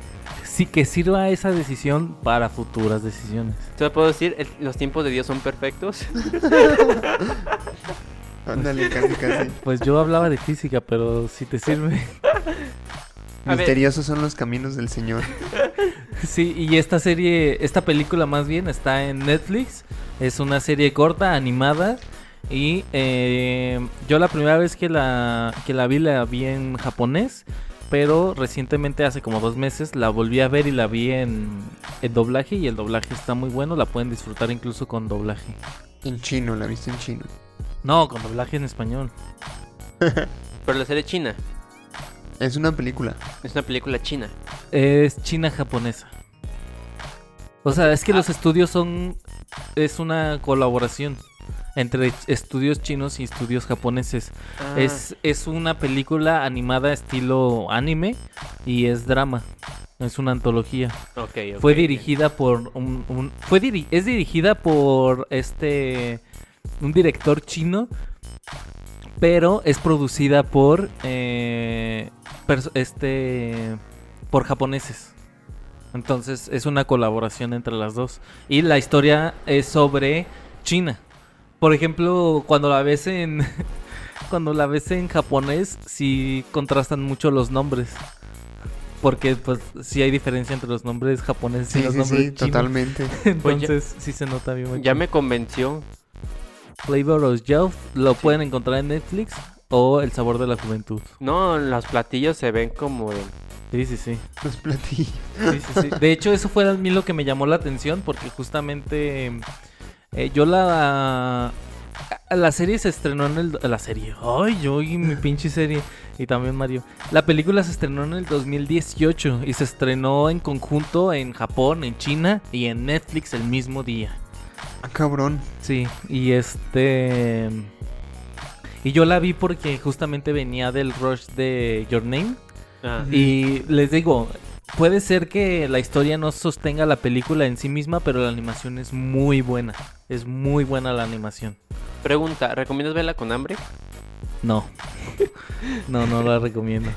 Sí, que sirva esa decisión para futuras decisiones. Te puedo decir, el- los tiempos de Dios son perfectos. Ándale, casi, casi. Pues yo hablaba de física, pero si te sirve. Misteriosos son los caminos del Señor. Sí, y esta serie, esta película más bien está en Netflix. Es una serie corta, animada. Y eh, yo la primera vez que la, que la vi, la vi en japonés. Pero recientemente, hace como dos meses, la volví a ver y la vi en, en doblaje. Y el doblaje está muy bueno, la pueden disfrutar incluso con doblaje. En chino, la viste en chino. No, con doblaje en español. Pero la serie china. Es una película. Es una película china. Es china-japonesa. O sea, es que los estudios son. Es una colaboración entre estudios chinos y estudios japoneses. Ah, Es, es una película animada estilo anime y es drama. Es una antología. Fue dirigida por un, un- fue diri- es dirigida por este un director chino, pero es producida por eh, este por japoneses. Entonces es una colaboración entre las dos y la historia es sobre China. Por ejemplo, cuando la ves en cuando la ves en japonés, sí contrastan mucho los nombres. Porque pues sí hay diferencia entre los nombres japoneses y los sí, nombres sí, chinos. totalmente. Entonces sí se nota bien. Ya me convenció. Flavor of Youth lo pueden encontrar en Netflix o El sabor de la juventud. No, los platillos se ven como de... Sí, sí, sí. Los platillos. Sí, sí, sí. De hecho, eso fue a mí lo que me llamó la atención porque justamente eh, yo la la serie se estrenó en el la serie. Ay, yo y mi pinche serie y también Mario. La película se estrenó en el 2018 y se estrenó en conjunto en Japón, en China y en Netflix el mismo día. Ah, cabrón. Sí, y este y yo la vi porque justamente venía del rush de Your Name Ah, y les digo, puede ser que la historia no sostenga la película en sí misma, pero la animación es muy buena. Es muy buena la animación. Pregunta, ¿recomiendas verla con hambre? No. No, no la recomiendo.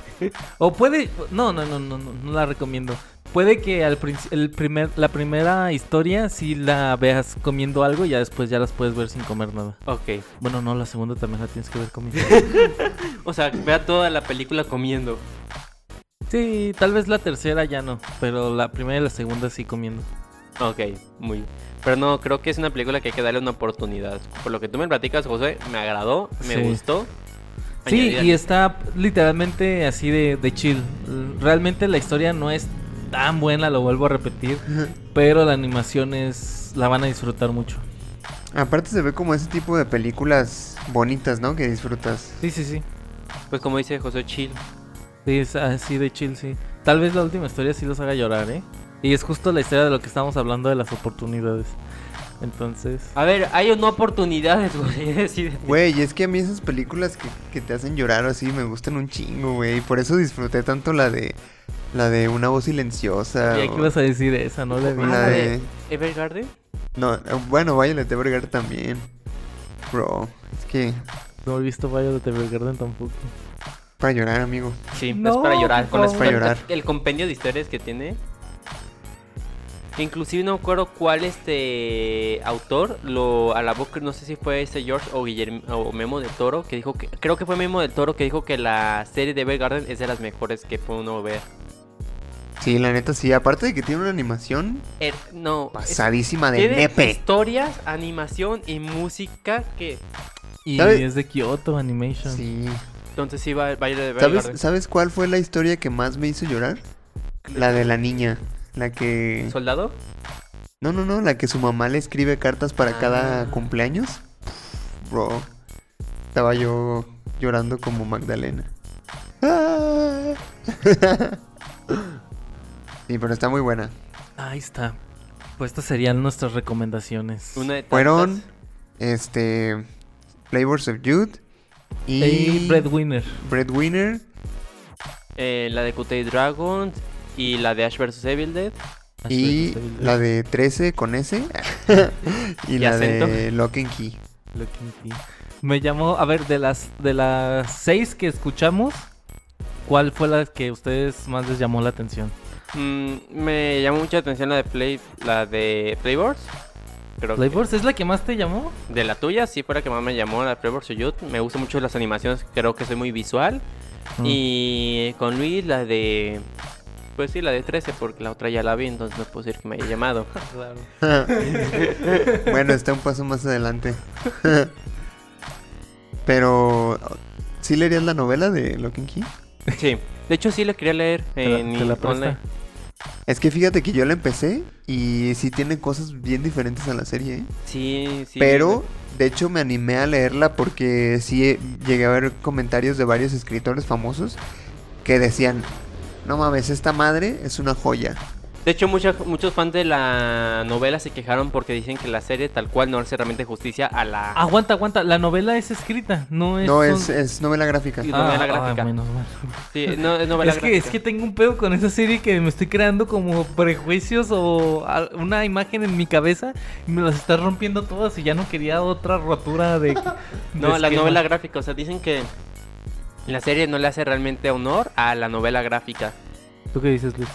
O puede, no, no, no, no, no, no la recomiendo. Puede que al el primer, la primera historia sí la veas comiendo algo y ya después ya las puedes ver sin comer nada. Ok. Bueno, no, la segunda también la tienes que ver comiendo. O sea, vea toda la película comiendo. Sí, tal vez la tercera ya no, pero la primera y la segunda sí comiendo. Ok, muy bien. Pero no, creo que es una película que hay que darle una oportunidad. Por lo que tú me platicas, José, me agradó, me Sí. gustó. Sí, y está literalmente así de, de chill. Realmente la historia no es tan buena, lo vuelvo a repetir, pero la animación es la van a disfrutar mucho. Aparte se ve como ese tipo de películas bonitas, ¿no? Que disfrutas. Sí, sí, sí. Pues como dice José Chill. Sí, es así de chill, sí. Tal vez la última historia sí los haga llorar, ¿eh? Y es justo la historia de lo que estamos hablando de las oportunidades. Entonces... A ver, hay una oportunidades, güey. Güey, y es que a mí esas películas que, que te hacen llorar así me gustan un chingo, güey. Por eso disfruté tanto la de la de una voz silenciosa. ¿Y o- qué ibas a decir esa? No vi. la Ah, de... Evergarden. No, bueno, Violet Evergarden también. Bro, es que No he visto Violet Evergarden tampoco. para llorar, amigo. Sí, es No, para llorar. Con las favor. Para llorar. el compendio de historias que tiene. Inclusive no me acuerdo cuál este autor lo alabó, no sé si fue este George o Guillermo o Memo de Toro, que dijo que, creo que fue Memo de Toro que dijo que la serie de Evergarden es de las mejores que puede uno ver. Sí, la neta sí. Aparte de que tiene una animación Eh, no, es- pasadísima de tiene nepe. historias, animación y música que Y ¿Sabe? es de Kyoto Animation. Sí. entonces sí va, va a ir de Evergarden. ¿Sabes, ¿Sabes cuál fue la historia que más me hizo llorar? La de la niña. La que... ¿Soldado? No, no, no. La que su mamá le escribe cartas para cada Ah. cumpleaños. Bro. Estaba yo llorando como Magdalena. Ah. Sí, pero está muy buena. Ahí está. Pues estas serían nuestras recomendaciones. Una de. Fueron, este, Flavors of Youth y, Y Breadwinner. Breadwinner Eh, la de Kutei Dragons y la de Ash vs Evil Dead. y la de 13 con S y ¿Y la acento? de Lock and Key. Key. Me llamó, a ver, de las de las seis que escuchamos, ¿cuál fue la que a ustedes más les llamó la atención? Mm, me llamó mucha atención la de Play, la de Playboards. ¿Flavors es la que más te llamó? De la tuya, sí fue la que más me llamó, la de Playboards Youth. Me gustan mucho las animaciones, creo que soy muy visual. Mm. Y con Luis la de... Pues sí, la de 13, porque la otra ya la vi, entonces no puedo decir que me haya llamado. Bueno, está un paso más adelante. pero, ¿sí leerías la novela de Lock and Key? Sí, de hecho sí la quería leer ¿Te la, en te la online. Es que fíjate que yo la empecé y sí tiene cosas bien diferentes a la serie, ¿eh? Sí, sí. Pero, de hecho, me animé a leerla porque sí eh, llegué a ver comentarios de varios escritores famosos que decían, no mames, esta madre es una joya. De hecho, mucha- muchos fans de la novela se quejaron porque dicen que la serie tal cual no hace realmente justicia a la... Aguanta, aguanta, la novela es escrita, no es... No, es, es novela gráfica. Novela Ah, gráfica. ah, menos mal. Sí, no, es novela Es que, es que tengo un pedo con esa serie que me estoy creando como prejuicios o una imagen en mi cabeza y me las está rompiendo todas y ya no quería otra rotura de... No, de la esquema. novela gráfica, o sea, dicen que la serie no le hace realmente honor a la novela gráfica. ¿Tú qué dices, Luis?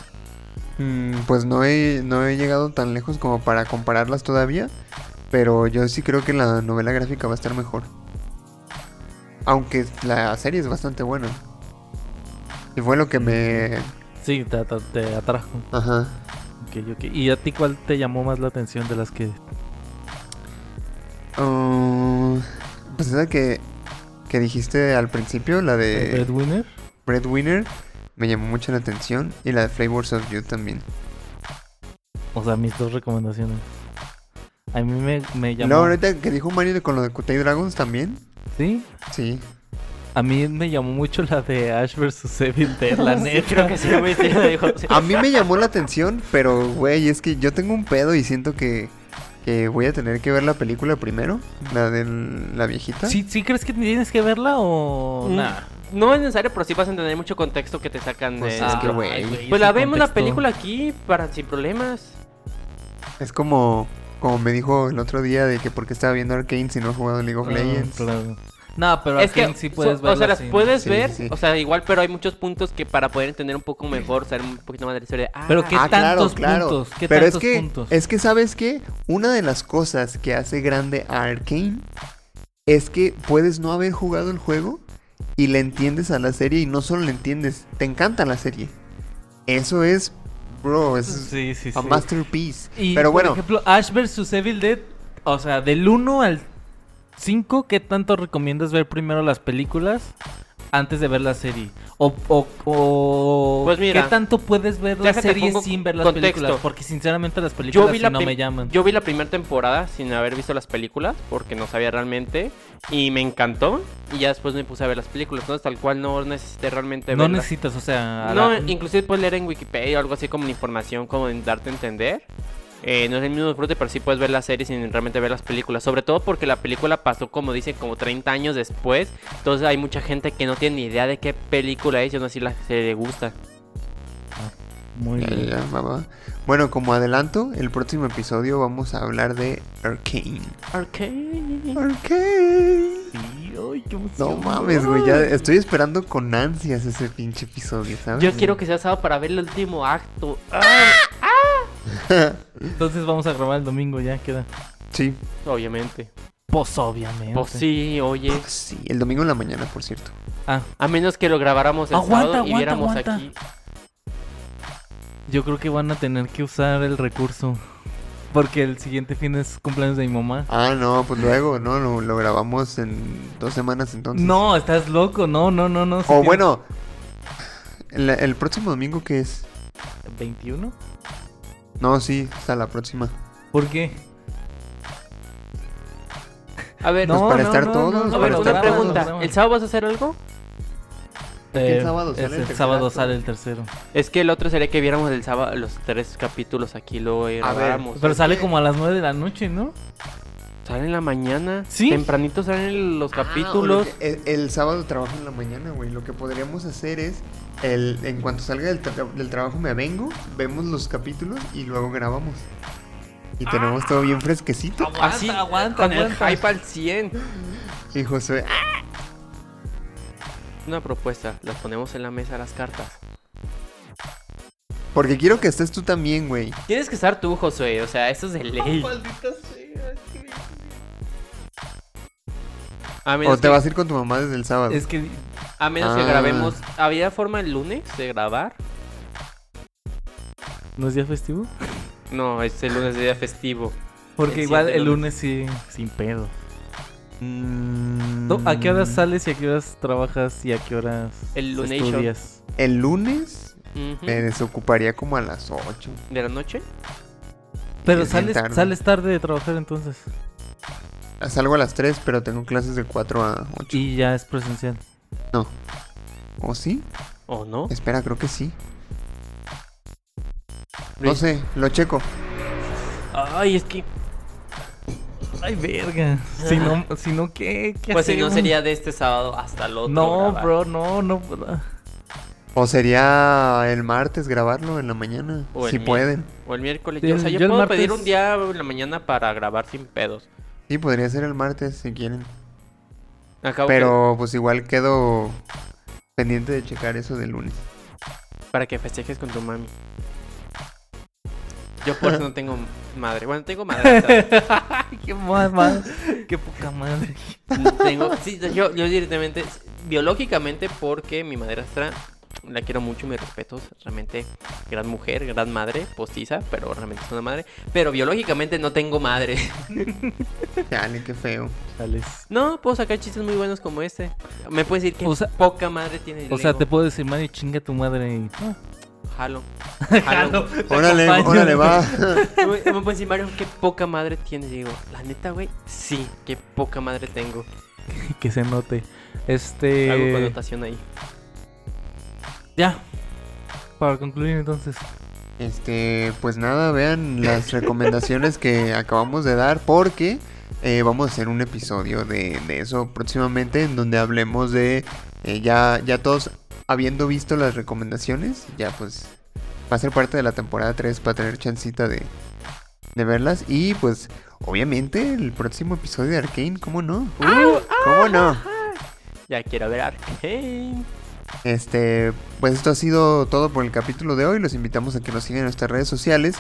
Mm, pues no he, no he llegado tan lejos como para compararlas todavía, pero yo sí creo que la novela gráfica va a estar mejor. Aunque la serie es bastante buena. Y fue lo que me... Sí, te, te- te atrajo. Ajá. Ok, ok. ¿Y a ti cuál te llamó más la atención de las que... Ah, pues esa que, que dijiste al principio, la de Breadwinner? Breadwinner, me llamó mucho la atención. Y la de Flavors of You también. O sea, mis dos recomendaciones. A mí me, me llamó... luego ahorita que dijo Mario con lo de Kutei Dragons también. ¿Sí? Sí. A mí me llamó mucho la de Ash vs Evil Dead, la neta. Creo que sí, güey, sí, lo dijo. sí. A mí me llamó la atención, pero güey, es que yo tengo un pedo y siento que, que voy a tener que ver la película primero. La de la viejita. ¿Sí, ¿Sí crees que tienes que verla o...? Mm, Nah. No es necesario, pero sí vas a entender mucho contexto que te sacan Pues de... es que, Ay, güey. Pues ese la vemos la película aquí para sin problemas. Es como, como me dijo el otro día de que por qué estaba viendo Arcane si no he jugado League of Ah, Legends. claro. No, pero es que sí puedes so- o sea, las sin- puedes Sí, ver, sí, o sea, igual, pero hay muchos puntos que para poder entender un poco mejor, saber un poquito más de la historia. ah, Pero ¿qué Ah, tantos claro. puntos? ¿Qué Pero es que, puntos? es que, ¿sabes qué? Una de las cosas que hace grande a Arkane es que puedes no haber jugado el juego y le entiendes a la serie y no solo le entiendes, te encanta la serie. Eso es, bro, es Sí, sí, a masterpiece. Y, Pero por bueno, ejemplo, Ash vs Evil Dead, o sea, del 1 al 5, ¿qué tanto recomiendas ver primero las películas antes de ver la serie? O, o, o- Pues mira, ¿qué tanto puedes ver la serie sin ver las contexto. películas? Porque sinceramente las películas vi la no me llaman. Yo vi la primera temporada sin haber visto las películas porque no sabía realmente y me encantó y ya después me puse a ver las películas, entonces tal cual no necesité realmente no verlas. necesitas, o sea... No, la- inclusive puedes leer en Wikipedia o algo así como información, como en darte a entender. Eh, no es el mismo disfrute, pero sí puedes ver la serie sin realmente ver las películas. Sobre todo porque la película pasó, como dicen, como 30 años después. Entonces hay mucha gente que no tiene ni idea de qué película es y aún así la serie le gusta. Muy Ya, bien. ya. Bueno, como adelanto, el próximo episodio vamos a hablar de Arcane. Arcane. Arcane. Sí, ay, qué No mames, güey, ya estoy esperando con ansias ese pinche episodio, ¿sabes? Yo quiero que sea sábado para ver el último acto. Ah, Entonces vamos a grabar el domingo, ya queda. Sí, obviamente. Pues obviamente. Pues sí, oye. sí, el domingo en la mañana, por cierto. Ah, A menos que lo grabáramos el Aguanta, sábado y aguanta, viéramos aguanta. aquí. yo creo que van a tener que usar el recurso. Porque el siguiente fin es cumpleaños de mi mamá. Ah, no, pues luego, no, lo, lo grabamos en dos semanas entonces. No, estás loco. No, no, no, no. O tiene- bueno, el, el próximo domingo, ¿qué es? ¿21? No, sí, hasta la próxima. ¿Por qué? A ver, Pues para estar todos, a para ver, estar una todos. pregunta. ¿El sábado vas a hacer algo? qué Eh, sábado sale es el el tercer sábado acto? sale el tercero. Es que el otro sería que viéramos el sábado los tres capítulos aquí lo ver, grabáramos. Pero sale que- como a las 9 de la noche, ¿no? Sale en la mañana. ¿Sí? Tempranito salen los Ah, capítulos. el, el sábado trabajo en la mañana, güey. Lo que podríamos hacer es, el, en cuanto salga del, tra- del trabajo me vengo, vemos los capítulos y luego grabamos. Y tenemos todo bien fresquecito. Así, aguanta, con el aguanta. hype al 100. Y Josué, ¡ah! Una propuesta. Las ponemos en la mesa las cartas. porque quiero que estés tú también, güey. Tienes que estar tú, Josué. O sea, esto es de ley. A O te que, vas a ir con tu mamá desde el sábado. Es que a menos que Ah. grabemos. ¿Había forma el lunes de grabar? no es día festivo. No, es el lunes de día festivo. Porque El igual siguiente el lunes. lunes sí, sin pedo. Mm, No, ¿A qué horas sales y a qué horas trabajas y a qué horas El Lunation. estudias? El lunes Ujú. me desocuparía como a las 8. ¿De la noche? Pero sales, tarde. sales tarde de trabajar entonces. Salgo a las 3, pero tengo clases de 4 a 8. Y ya es presencial. ¿O sí? ¿O no? Espera, creo que sí. No sé, lo checo. Ay, es que. Ay, verga. Si no, si no ¿qué? ¿Qué Pues si no sería de este sábado hasta el otro. No, grabar. bro, no, no. bro. O sería el martes grabarlo en la mañana. O si pueden. O el miércoles. Sí, Yo- o sea, yo, puedo pedir un día en la mañana para grabar sin pedos. Sí, podría ser el martes si quieren. Acabo Pero pues igual quedo pendiente de checar eso del lunes. para que festejes con tu mami. Yo por eso no tengo madre. Bueno, tengo madre. Qué mal. Qué poca madre. tengo, sí, yo, yo directamente, biológicamente, porque mi madrastra la quiero mucho, mis respetos. Realmente, gran mujer, gran madre, postiza, pero realmente es una madre. Pero biológicamente no tengo madre. Chale, qué feo. Sales. No, puedo sacar chistes muy buenos como este. Me puedes decir que O sea- poca madre tiene O sea, te puedo decir, Mari, chinga tu madre y... Jalo. Jalo. Jalo. Órale, órale, va. me me puedes decir, Mario, qué poca madre tienes. Y digo, la neta, güey, sí, qué poca madre tengo. que se note. Hago Este... connotación ahí. Ya. Para concluir entonces. Este, pues nada, vean las recomendaciones que acabamos de dar porque eh, vamos a hacer un episodio de, de eso próximamente en donde hablemos de eh, ya, ya todos habiendo visto las recomendaciones, ya pues va a ser parte de la temporada 3 para tener chancita de, de verlas y pues obviamente el próximo episodio de Arkane, ¿cómo no? Uh, ¿Cómo no? Ya quiero ver Arcane. Este, pues esto ha sido todo por el capítulo de hoy. Los invitamos a que nos sigan en nuestras redes sociales.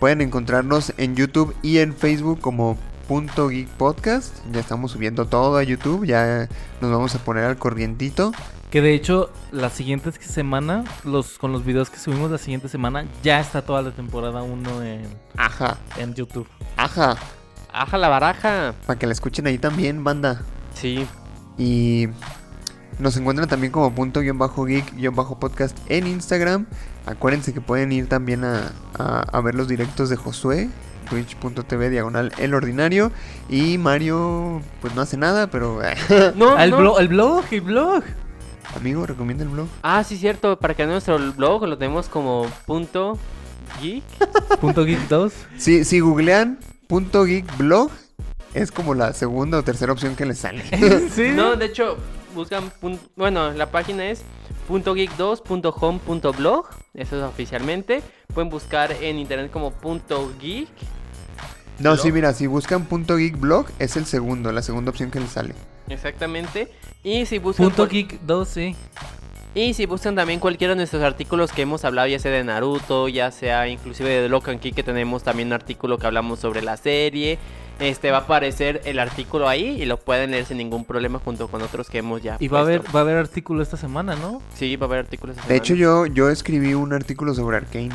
Pueden encontrarnos en YouTube y en Facebook como Punto Geek Podcast. Ya estamos subiendo todo a YouTube. Ya nos vamos a poner al corrientito. Que de hecho, la siguiente semana, los, con los videos que subimos la siguiente semana, ya está toda la temporada 1 en, Ajá, en YouTube. ajá. Aja la baraja. Para que la escuchen ahí también, banda. Sí. Y Nos encuentran también como punto guion bajo geek guion bajo podcast en Instagram. Acuérdense que pueden ir también a, a- a ver los directos de Josué, twitch.tv diagonal el ordinario. Y Mario, pues no hace nada, pero No, Ah, el, no. blog, el blog, el blog. amigo, recomienda el blog. Ah, sí, cierto. Para que nuestro blog lo tenemos como punto geek. Punto Geek 2. Si, si googlean punto geek blog, es como la segunda o tercera opción que les sale. ¿Sí? No, de hecho, buscan. Bueno, la página es .geek2.home.blog. Eso es oficialmente. Pueden buscar en internet como punto .geek. No, sí, ¿Blog? mira, si buscan punto geek blog, es el segundo, la segunda opción que les sale. Exactamente. Y si buscan. Punto cual- Geek 2, sí. Y si buscan también cualquiera de nuestros artículos que hemos hablado, ya sea de Naruto, ya sea inclusive de Locan Key, que tenemos también un artículo que hablamos sobre la serie. Este va a aparecer el artículo ahí y lo pueden leer sin ningún problema junto con otros que hemos ya. Y va a haber, va a haber artículo esta semana, ¿no? Sí, va a haber artículos. esta De hecho, yo, yo escribí un artículo sobre Arkane.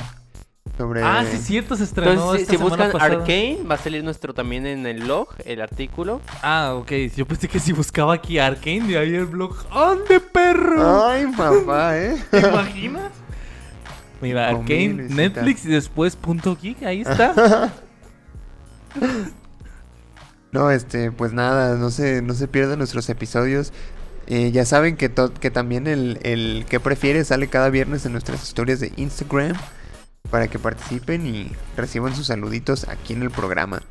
Sobre... Ah, sí, cierto, se estrenó Entonces, si, esta si semana buscan pasada. Arcane, va a salir nuestro también en el blog, el artículo. Ah, ok. Yo pensé que si buscaba aquí Arkane, de ahí el blog. ¡Ande, perro! Ay, papá, ¿eh? ¿Te imaginas? Mira, mil visitas. Netflix y después punto geek, ahí está. No, este, pues nada, no se, no se pierdan nuestros episodios. Eh, ya saben que, que también el, el que prefiere sale cada viernes en nuestras historias de Instagram para que participen y reciban sus saluditos aquí en el programa.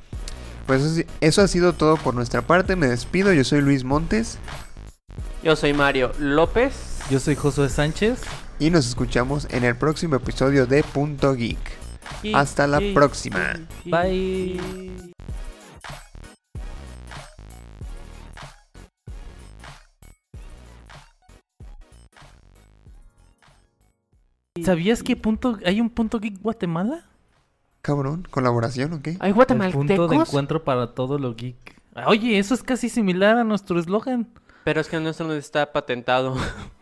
Pues eso, ha sido todo por nuestra parte. Me despido. Yo soy Luis Montes Yo soy Mario López. Yo soy Josué Sánchez. y nos escuchamos en el próximo episodio de Punto Geek. Hasta la próxima. Bye. ¿Sabías que punto, hay un punto geek Guatemala? Cabrón, colaboración o qué? Hay El guatemaltecos. punto de encuentro para todo lo geek. Oye, eso es casi similar a nuestro eslogan. Pero es que nuestro no está patentado.